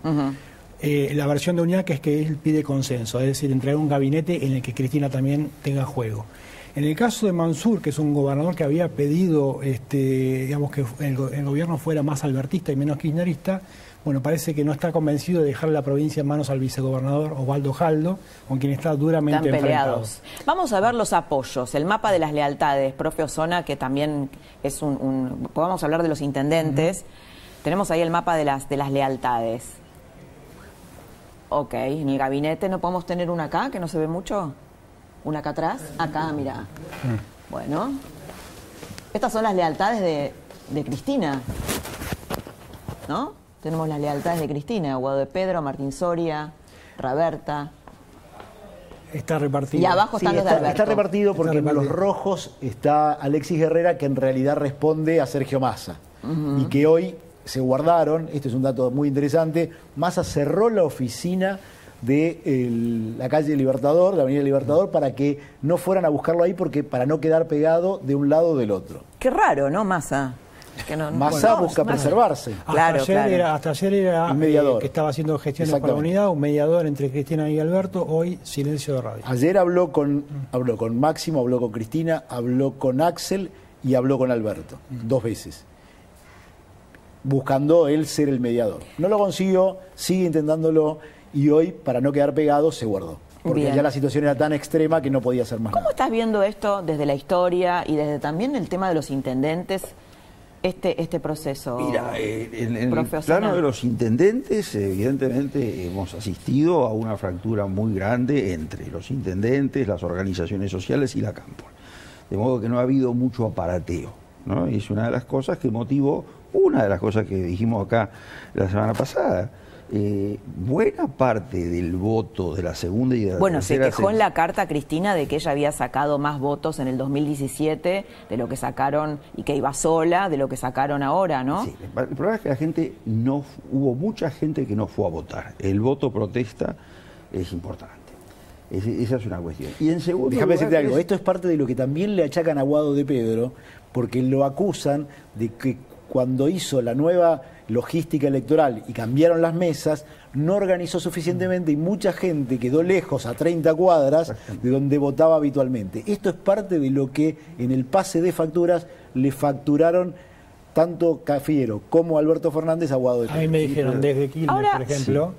Eh, la versión de Uñac es que él pide consenso, es decir, entregar un gabinete en el que Cristina también tenga juego. En el caso de Mansur, que es un gobernador que había pedido este, digamos que el, go- el gobierno fuera más albertista y menos kirchnerista, bueno, parece que no está convencido de dejar la provincia en manos al vicegobernador Osvaldo Jaldo, con quien está duramente Están enfrentado. peleados. Vamos a ver los apoyos, el mapa de las lealtades, profe Osona, que también es un... un podemos hablar de los intendentes. Tenemos ahí el mapa de las, de las lealtades. Ok, en el gabinete no podemos tener una acá, que no se ve mucho. Una acá atrás. Acá, mira. Bueno. Estas son las lealtades de, de Cristina. ¿No? Tenemos las lealtades de Cristina. Guado de Pedro, Martín Soria, Raberta. Está repartido. Y abajo Sí, están los de está, Alberto. está repartido Está porque en repartido. los rojos está Alexis Herrera, que en realidad responde a Sergio Massa. Y que hoy se guardaron, este es un dato muy interesante, Massa cerró la oficina de el- la calle Libertador, de la Avenida Libertador, para que no fueran a buscarlo ahí, porque para no quedar pegado de un lado o del otro. Qué raro, ¿no, Massa? Que no- Massa bueno, busca Massa. preservarse. Hasta Claro, ayer claro. Era, hasta ayer era Un mediador. eh, que estaba haciendo gestiones con la unidad, un mediador entre Cristina y Alberto, hoy silencio de radio. Ayer habló con, habló con Máximo, habló con Cristina, habló con Axel y habló con Alberto, dos veces, buscando él ser el mediador. No lo consiguió, sigue intentándolo y hoy, para no quedar pegado, se guardó. Porque Bien. ya la situación era tan extrema que no podía hacer más ¿Cómo nada. estás viendo esto desde la historia y desde también el tema de los intendentes, este, este proceso? Mira, eh, en, en el plano de los intendentes, evidentemente hemos asistido a una fractura muy grande entre los intendentes, las organizaciones sociales y la campo. De modo que no ha habido mucho aparateo. ¿no? Y es una de las cosas que motivó, una de las cosas que dijimos acá la semana pasada. eh, buena parte del voto de la segunda y de la Bueno, se tercera quejó en se- la carta Cristina de que ella había sacado más votos en el 2017 de lo que sacaron y que iba sola de lo que sacaron ahora, ¿no? Sí, el problema es que la gente no, hubo mucha gente que no fue a votar. El voto protesta es importante. Es- esa es una cuestión. Y en segundo Déjame lugar, decirte algo, es- esto es parte de lo que también le achacan a Guado de Pedro, porque lo acusan de que cuando hizo la nueva logística electoral y cambiaron las mesas, no organizó suficientemente y mucha gente quedó lejos, a 30 cuadras, de donde votaba habitualmente. Esto es parte de lo que en el pase de facturas le facturaron tanto Cafiero como Alberto Fernández a Guado de A mí me dijeron desde Quilmes, Ahora- por ejemplo,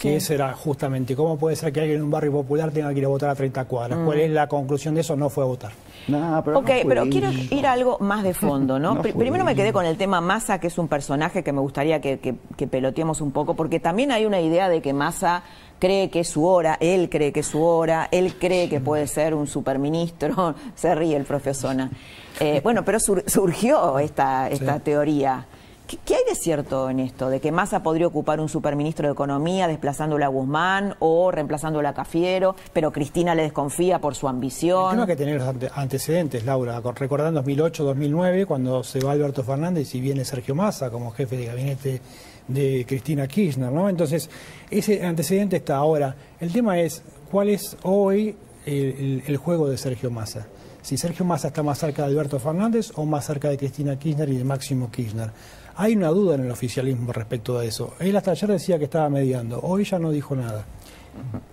que ese era justamente cómo puede ser que alguien en un barrio popular tenga que ir a votar a 30 cuadras. ¿Cuál es la conclusión de eso? No fue a votar. No, pero Ok, no pero quiero ir a algo más de fondo, ¿no? Primero me quedé con el tema Massa, que es un personaje que me gustaría que, que, que peloteemos un poco, porque también hay una idea de que Massa cree que es su hora, él cree que es su hora, él cree que puede ser un superministro, se ríe el profe Osona. Eh, bueno, pero sur- surgió esta, esta teoría. ¿Qué, hay de cierto en esto? ¿De que Massa podría ocupar un superministro de Economía desplazándolo a Guzmán o reemplazándolo a Cafiero, pero Cristina le desconfía por su ambición? Tengo que tener los ante- antecedentes, Laura. Recordando 2008-2009, cuando se va Alberto Fernández y viene Sergio Massa como jefe de gabinete de Cristina Kirchner, ¿no? Entonces, ese antecedente está ahora. El tema es, ¿cuál es hoy el- el juego de Sergio Massa? si Sergio Massa está más cerca de Alberto Fernández o más cerca de Cristina Kirchner y de Máximo Kirchner. Hay una duda en el oficialismo respecto a eso. Él hasta ayer decía que estaba mediando, hoy ya no dijo nada.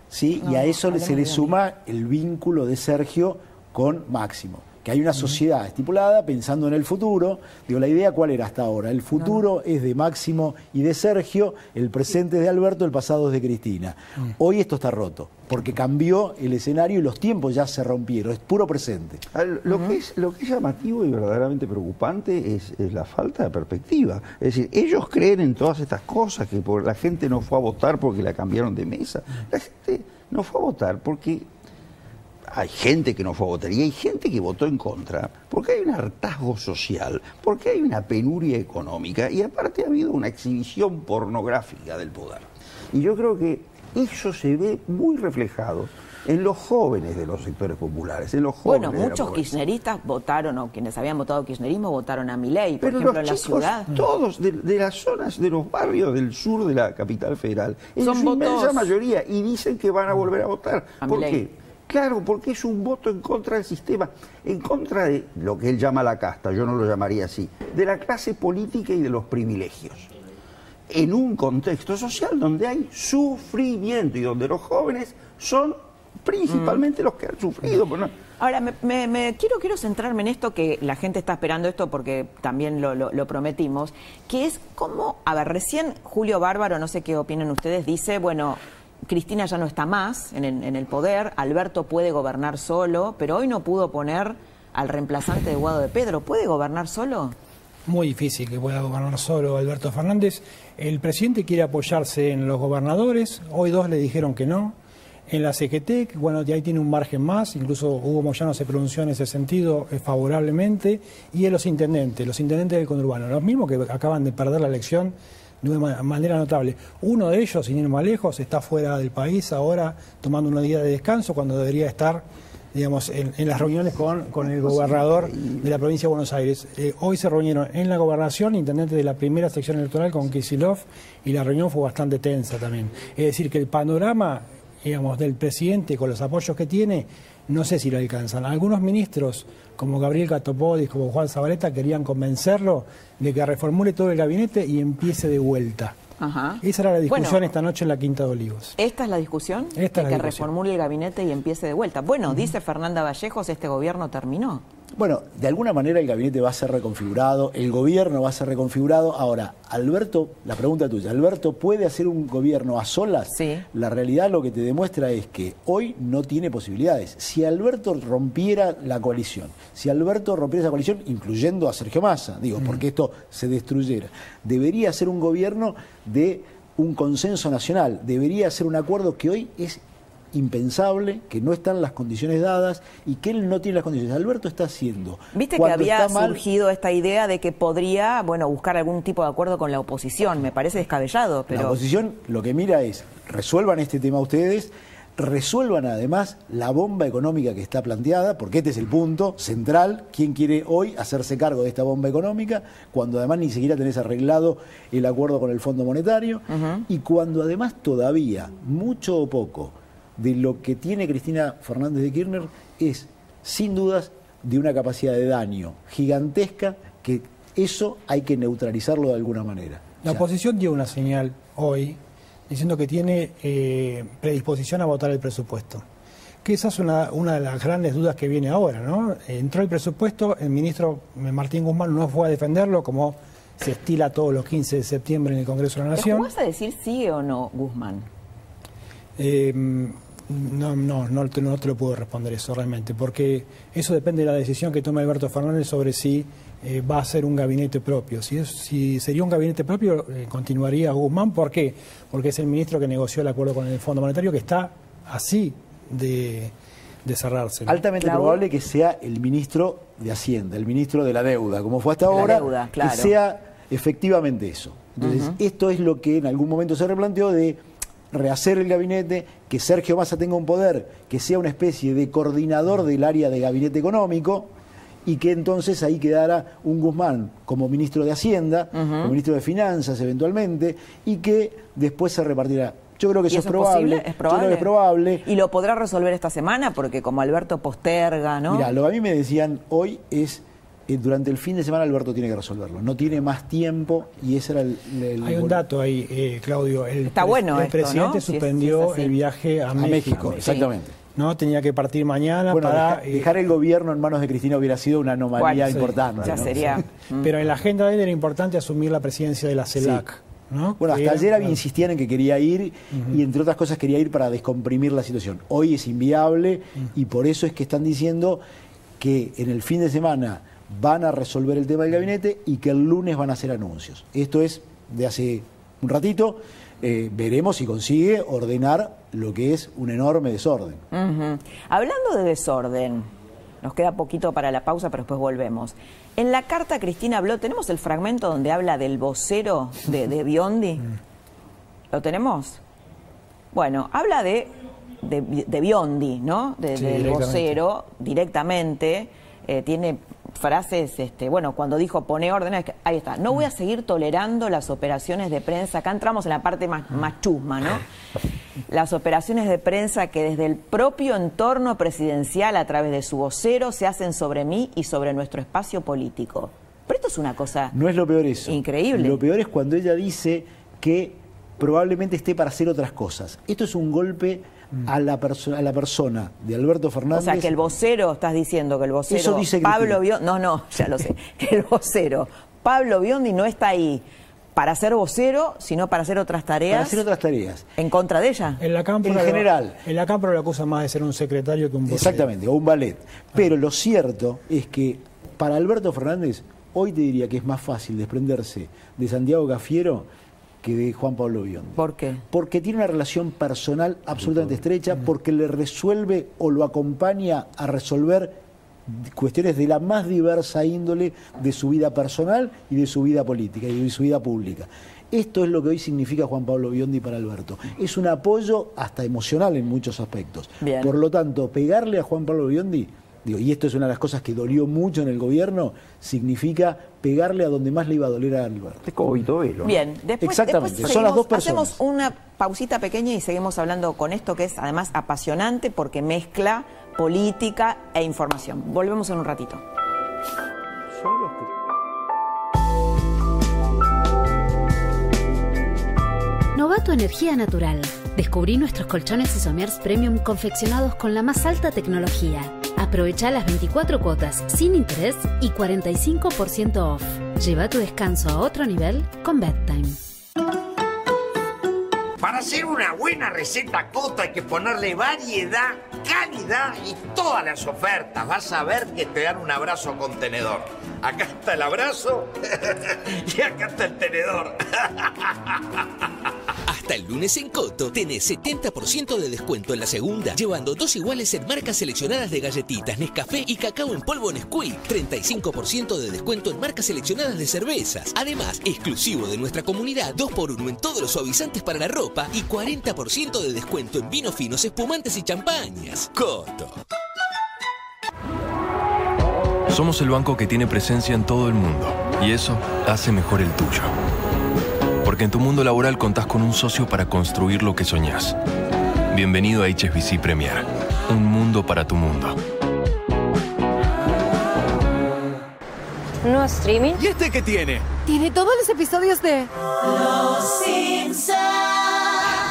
Sí, y a eso se le suma el vínculo de Sergio con Máximo. Que hay una sociedad estipulada pensando en el futuro. Digo, la idea cuál era hasta ahora. El futuro es de Máximo y de Sergio, el presente es de Alberto, el pasado es de Cristina. Hoy esto está roto, porque cambió el escenario y los tiempos ya se rompieron, es puro presente. Al- Lo, que es, lo que es llamativo y verdaderamente preocupante es, es la falta de perspectiva. Es decir, ellos creen en todas estas cosas, que por, la gente no fue a votar porque la cambiaron de mesa. La gente no fue a votar porque hay gente que no fue a votar y hay gente que votó en contra porque hay un hartazgo social, porque hay una penuria económica y aparte ha habido una exhibición pornográfica del poder. Y yo creo que eso se ve muy reflejado en los jóvenes de los sectores populares, en los jóvenes. Bueno, de la muchos kirchneristas votaron, o quienes habían votado kirchnerismo, votaron a Milei, por Pero ejemplo, los en la chicos, ciudad. todos de, de las zonas, de los barrios del sur de la capital federal, en Son su votos- inmensa mayoría, y dicen que van a volver a votar. A ¿Por qué? Claro, porque es un voto en contra del sistema, en contra de lo que él llama la casta, yo no lo llamaría así, de la clase política y de los privilegios. En un contexto social donde hay sufrimiento y donde los jóvenes son principalmente los que han sufrido. no- Ahora, me, me- me- quiero, quiero centrarme en esto, que la gente está esperando esto porque también lo, lo- lo prometimos, que es como, a ver, recién Julio Bárbaro, no sé qué opinan ustedes, dice, bueno, Cristina ya no está más en el, poder, Alberto puede gobernar solo, pero hoy no pudo poner al reemplazante de Guado de Pedro, ¿puede gobernar solo? Muy difícil que pueda gobernar solo Alberto Fernández. El presidente quiere apoyarse en los gobernadores, hoy dos le dijeron que no. En la CGT, bueno, de ahí tiene un margen más, incluso Hugo Moyano se pronunció en ese sentido eh, favorablemente, y en los intendentes, los intendentes del conurbano, los mismos que acaban de perder la elección de una ma- manera notable. Uno de ellos, sin ir más lejos, está fuera del país ahora tomando unos días de descanso cuando debería estar digamos, en, en las reuniones con, con el gobernador de la provincia de Buenos Aires. Eh, hoy se reunieron en la gobernación, intendente de la primera sección electoral con Kisilov, y la reunión fue bastante tensa también. Es decir, que el panorama, digamos, del presidente con los apoyos que tiene, no sé si lo alcanzan. Algunos ministros, como Gabriel Catopodis, como Juan Zabaleta, querían convencerlo de que reformule todo el gabinete y empiece de vuelta. Ajá. Esa era la discusión Bueno, esta noche en la Quinta de Olivos. ¿Esta es la discusión? Esta de es la que discusión. reformule el gabinete y empiece de vuelta. Bueno, dice Fernanda Vallejos, este gobierno terminó. Bueno, de alguna manera el gabinete va a ser reconfigurado, el gobierno va a ser reconfigurado. Ahora, Alberto, la pregunta tuya, ¿Alberto puede hacer un gobierno a solas? Sí. La realidad lo que te demuestra es que hoy no tiene posibilidades. Si Alberto rompiera la coalición, si Alberto rompiera esa coalición, incluyendo a Sergio Massa, digo, porque esto se destruyera, debería ser un gobierno de un consenso nacional, debería ser un acuerdo que hoy es impensable, que no están las condiciones dadas y que él no tiene las condiciones. Alberto está haciendo. Viste que había mal- surgido esta idea de que podría, bueno, buscar algún tipo de acuerdo con la oposición. Me parece descabellado, La oposición lo que mira es, resuelvan este tema ustedes, resuelvan además la bomba económica que está planteada, porque este es el punto central, quién quiere hoy hacerse cargo de esta bomba económica, cuando además ni siquiera tenés arreglado el acuerdo con el Fondo Monetario, y cuando además todavía, mucho o poco, de lo que tiene Cristina Fernández de Kirchner es, sin dudas, de una capacidad de daño gigantesca, que eso hay que neutralizarlo de alguna manera. La oposición dio una señal hoy diciendo que tiene eh, predisposición a votar el presupuesto. Que esa es una, una de las grandes dudas que viene ahora, ¿no? Entró el presupuesto, el ministro Martín Guzmán no fue a defenderlo como se estila todos los 15 de septiembre en el Congreso de la ¿te Nación. jugás a decir sí o no, Guzmán? Eh, no, no, no te, no te lo puedo responder eso realmente, porque eso depende de la decisión que tome Alberto Fernández sobre si eh, va a ser un gabinete propio. Si, es- si sería un gabinete propio, eh, continuaría Guzmán. ¿Por qué? Porque es el ministro que negoció el acuerdo con el Fondo Monetario que está así de, de cerrarse. altamente probable que sea el ministro de Hacienda, el ministro de la deuda, como fue hasta la ahora, deuda, claro. que sea efectivamente eso. Entonces, esto es lo que en algún momento se replanteó de rehacer el gabinete, que Sergio Massa tenga un poder, que sea una especie de coordinador del área de gabinete económico y que entonces ahí quedara un Guzmán como ministro de Hacienda, como ministro de Finanzas eventualmente, y que después se repartiera Yo creo que ¿Y eso es probable. ¿Es Yo probable? creo que es probable. ¿Y lo podrá resolver esta semana? Porque como Alberto posterga, ¿no? Mira, lo que a mí me decían hoy es durante el fin de semana Alberto tiene que resolverlo. No tiene más tiempo y ese era el. el- Hay un dato ahí, eh, Claudio. El, Está bueno el esto, presidente ¿no? Si es- si es suspendió el viaje a, A México. México, exactamente. No, tenía que partir mañana Bueno, para... deja- eh, dejar el gobierno en manos de Cristina hubiera sido una anomalía importante. ya ¿no? sería. Sí. Pero en la agenda de él era importante asumir la presidencia de la CELAC. ¿no? Bueno, hasta era- ayer había insistían en que quería ir y entre otras cosas quería ir para descomprimir la situación. Hoy es inviable y por eso es que están diciendo que en el fin de semana van a resolver el tema del gabinete y que el lunes van a hacer anuncios. Esto es de hace un ratito. Eh, veremos si consigue ordenar lo que es un enorme desorden. Hablando de desorden, nos queda poquito para la pausa, pero después volvemos. En la carta Cristina habló, tenemos el fragmento donde habla del vocero de, de Biondi. ¿Lo tenemos? Bueno, habla de, de, de Biondi, ¿no? De- Sí, del vocero directamente. eh, tiene frases, este, bueno, cuando dijo pone orden, es que- ahí está, no voy a seguir tolerando las operaciones de prensa, acá entramos en la parte más, más chusma, ¿no? Las operaciones de prensa que desde el propio entorno presidencial, a través de su vocero, se hacen sobre mí y sobre nuestro espacio político. Pero esto es una cosa... No es lo peor eso. Increíble. Lo peor es cuando ella dice que probablemente esté para hacer otras cosas. Esto es un golpe a la, perso- a la persona de Alberto O Fernández. sea, que el vocero, estás diciendo que el vocero Eso dice. Pablo Biondi, no, no, ya lo sé, que el vocero Pablo Biondi no está ahí para ser vocero, sino para hacer otras tareas para hacer otras tareas. en contra de ella. En la Cámpora En lo- general. En la Cámpora lo acusa más de ser un secretario que un vocero. Exactamente, o un ballet. Pero lo cierto es que para Alberto Fernández, hoy te diría que es más fácil desprenderse de Santiago Cafiero que de Juan Pablo Biondi. ¿Por qué? Porque tiene una relación personal absolutamente estrecha, porque le resuelve o lo acompaña a resolver cuestiones de la más diversa índole de su vida personal y de su vida política y de su vida pública. Esto es lo que hoy significa Juan Pablo Biondi para Alberto. Es un apoyo hasta emocional en muchos aspectos. Bien. Por lo tanto, pegarle a Juan Pablo Biondi, digo, y esto es una de las cosas que dolió mucho en el gobierno, significa pegarle a donde más le iba a doler a Alberto. Es Cobito Velo. ¿no? Bien, después, Exactamente, después son las dos seguimos- personas. Hacemos una pausita pequeña y seguimos hablando con esto que es además apasionante porque mezcla política e información. Volvemos en un ratito. Novato Energía Natural. Descubrí nuestros colchones y sommiers premium confeccionados con la más alta tecnología. Aprovecha las 24 cuotas sin interés y 45% off. Lleva tu descanso a otro nivel con Bedtime. Para hacer una buena receta Coto hay que ponerle variedad, calidad y todas las ofertas. Vas a ver que te dan un abrazo contenedor. Acá está el abrazo y acá está el tenedor. Hasta el lunes en Coto tenés 70% de descuento en la segunda, llevando dos iguales en marcas seleccionadas de galletitas, Nescafé y cacao en polvo Nesquik. 35% de descuento en marcas seleccionadas de cervezas. Además, exclusivo de nuestra comunidad, 2x1 en todos los suavizantes para la ropa y 40% de descuento en vinos finos, espumantes y champañas. Coto. Somos el banco que tiene presencia en todo el mundo y eso hace mejor el tuyo. Porque en tu mundo laboral contás con un socio para construir lo que soñás. Bienvenido a HSBC Premier, un mundo para tu mundo. ¿Un nuevo streaming? ¿Y este qué tiene? Tiene todos los episodios de... Los Simpsons.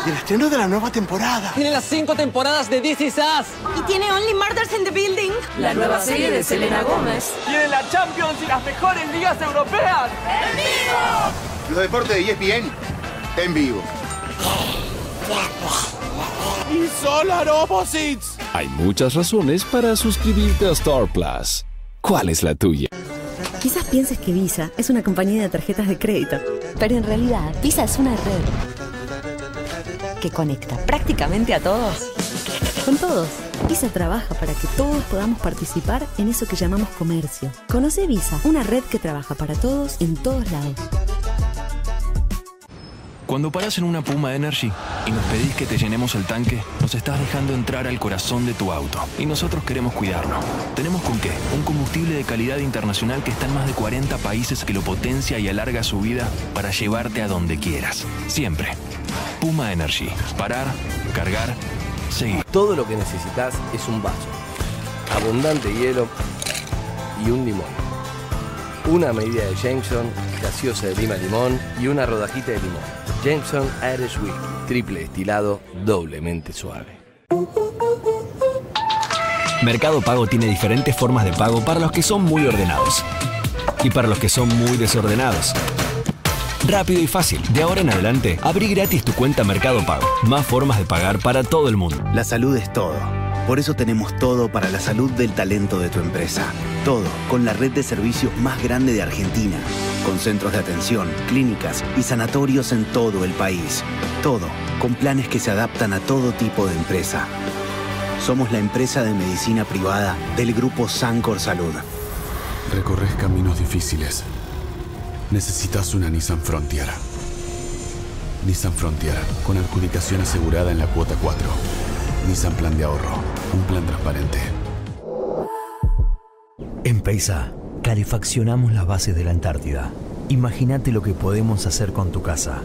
Y el estreno de la nueva temporada. Tiene las cinco temporadas de This Is Us. Y tiene Only Murders in the Building. La nueva serie de Selena Gómez. Tiene la Champions y las mejores ligas europeas. ¡En vivo! Los deportes de ESPN en vivo. Y Solar Opposites. Hay muchas razones para suscribirte a Star Plus. ¿Cuál es la tuya? Quizás pienses que Visa es una compañía de tarjetas de crédito, pero en realidad Visa es una red que conecta prácticamente a todos. Con todos. Visa trabaja para que todos podamos participar en eso que llamamos comercio. Conoce Visa, una red que trabaja para todos en todos lados. Cuando paras en una Puma Energy y nos pedís que te llenemos el tanque, nos estás dejando entrar al corazón de tu auto. Y nosotros queremos cuidarlo. Tenemos con qué? Un combustible de calidad internacional que está en más de 40 países que lo potencia y alarga su vida para llevarte a donde quieras. Siempre. Puma Energy. Parar, cargar, seguir. Todo lo que necesitas es un vaso, abundante hielo y un limón. Una medida de Jameson, gaseosa de lima limón y una rodajita de limón. Jameson Irish Whisky, triple destilado, doblemente suave. Mercado Pago tiene diferentes formas de pago para los que son muy ordenados y para los que son muy desordenados. Rápido y fácil. De ahora en adelante, abrí gratis tu cuenta Mercado Pago. Más formas de pagar para todo el mundo. La salud es todo. Por eso tenemos todo para la salud del talento de tu empresa. Todo con la red de servicios más grande de Argentina. Con centros de atención, clínicas y sanatorios en todo el país. Todo con planes que se adaptan a todo tipo de empresa. Somos la empresa de medicina privada del grupo Sancor Salud. Recorres caminos difíciles. Necesitas una Nissan Frontier. Nissan Frontier, con adjudicación asegurada en la cuota 4. Nissan Plan de Ahorro, un plan transparente. En Peisa, calefaccionamos las bases de la Antártida. Imagínate lo que podemos hacer con tu casa.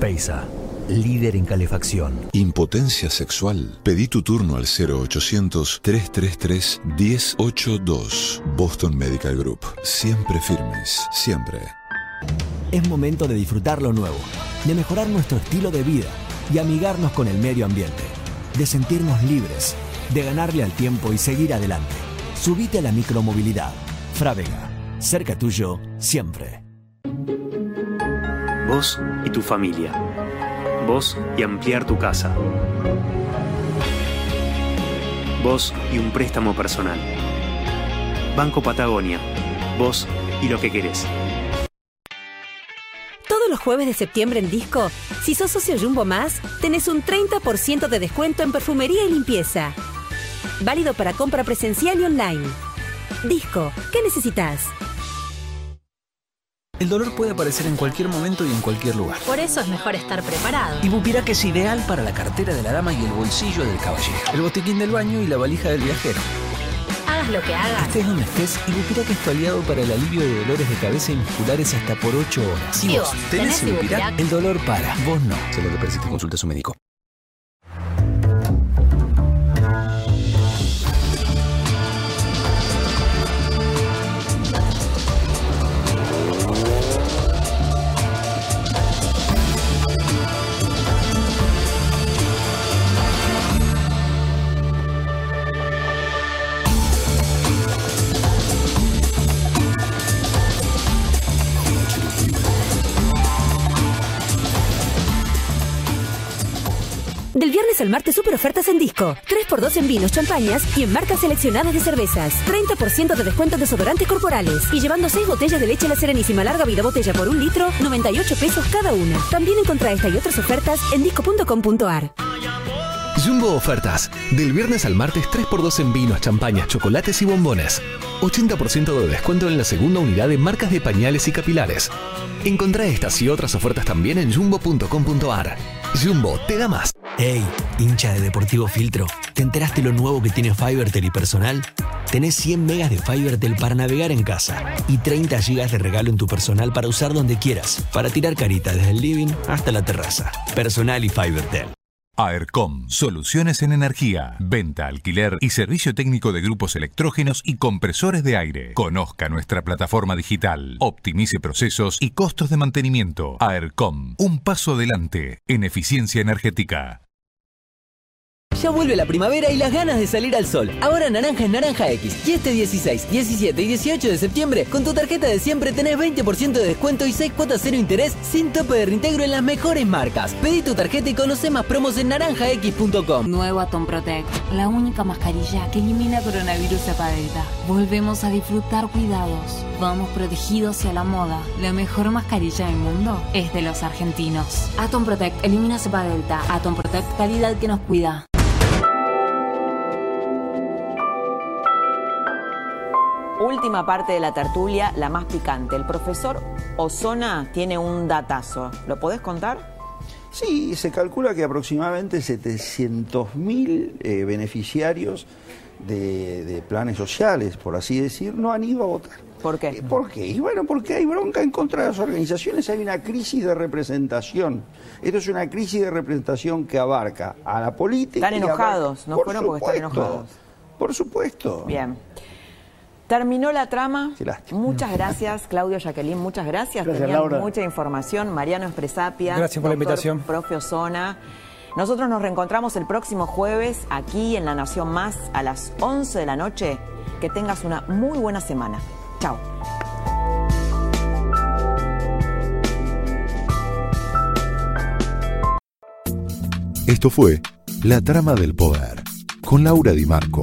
Peisa, líder en calefacción. Impotencia sexual. Pedí tu turno al 0800-333-1082. Boston Medical Group. Siempre firmes. Siempre. Es momento de disfrutar lo nuevo, de mejorar nuestro estilo de vida y amigarnos con el medio ambiente, de sentirnos libres, de ganarle al tiempo y seguir adelante. Subite a la micromovilidad. Frávega, cerca tuyo, siempre. Vos y tu familia. Vos y ampliar tu casa. Vos y un préstamo personal. Banco Patagonia. Vos y lo que querés. Todos los jueves de septiembre en Disco, si sos socio Jumbo Más, tenés un 30% de descuento en perfumería y limpieza. Válido para compra presencial y online. Disco, ¿qué necesitas? El dolor puede aparecer en cualquier momento y en cualquier lugar. Por eso es mejor estar preparado. Ibupirac es ideal para la cartera de la dama y el bolsillo del caballero. El botiquín del baño y la valija del viajero. Hagas lo que hagas. Estés donde estés, Ibupirac es tu aliado para el alivio de dolores de cabeza y musculares hasta por 8 horas. ¿Y vos? ¿Tenés ¿Tenés Ibupirac? Ibupirac? El dolor para. Vos no. Se lo que persiste, consulta a su médico. Al martes, super ofertas en disco. 3x2 en vinos, champañas y en marcas seleccionadas de cervezas. 30% de descuento en desodorantes corporales. Y llevando 6 botellas de leche La Serenísima larga vida botella por un litro, 98 pesos cada una. También encontrá esta y otras ofertas en disco.com.ar. Jumbo Ofertas. Del viernes al martes 3x2 en vinos, champañas, chocolates y bombones. 80% de descuento en la segunda unidad de marcas de pañales y capilares. Encontrá estas y otras ofertas también en jumbo.com.ar. Jumbo te da más. Hey, hincha de Deportivo Filtro, ¿te enteraste lo nuevo que tiene Fivertel y personal? Tenés 100 megas de Fivertel para navegar en casa y 30 gigas de regalo en tu personal para usar donde quieras, para tirar carita desde el living hasta la terraza. Personal y Fivertel. AERCOM, soluciones en energía, venta, alquiler y servicio técnico de grupos electrógenos y compresores de aire. Conozca nuestra plataforma digital, optimice procesos y costos de mantenimiento. AERCOM, un paso adelante en eficiencia energética. Ya vuelve la primavera y las ganas de salir al sol. Ahora naranja es naranja X. Y este 16, 17 y 18 de septiembre, con tu tarjeta de siempre tenés 20% de descuento y 6 cuotas cero interés sin tope de reintegro en las mejores marcas. Pedí tu tarjeta y conoce más promos en naranjax.com. Nuevo Atom Protect, la única mascarilla que elimina coronavirus cepa delta. Volvemos a disfrutar cuidados. Vamos protegidos hacia la moda. La mejor mascarilla del mundo es de los argentinos. Atom Protect elimina cepa delta. Atom Protect calidad que nos cuida. Última parte de la tertulia, la más picante. El profesor Osona tiene un datazo. ¿Lo podés contar? Sí, se calcula que aproximadamente 700.000 eh, beneficiarios de, de planes sociales, por así decir, no han ido a votar. ¿Por qué? Eh, ¿Por qué? Y bueno, porque hay bronca en contra de las organizaciones, hay una crisis de representación. Esto es una crisis de representación que abarca a la política. Están enojados, no fueron porque están enojados. Por supuesto. Bien. Terminó la trama. Muchas gracias, Claudio Jacqueline, muchas gracias. Gracias, Tenían Laura. mucha información. Mariano Espresapia. Gracias por la invitación. Profe Osona. Nosotros nos reencontramos el próximo jueves aquí en La Nación Más a las 11 de la noche. Que tengas una muy buena semana. Chao. Esto fue La Trama del Poder con Laura Di Marco,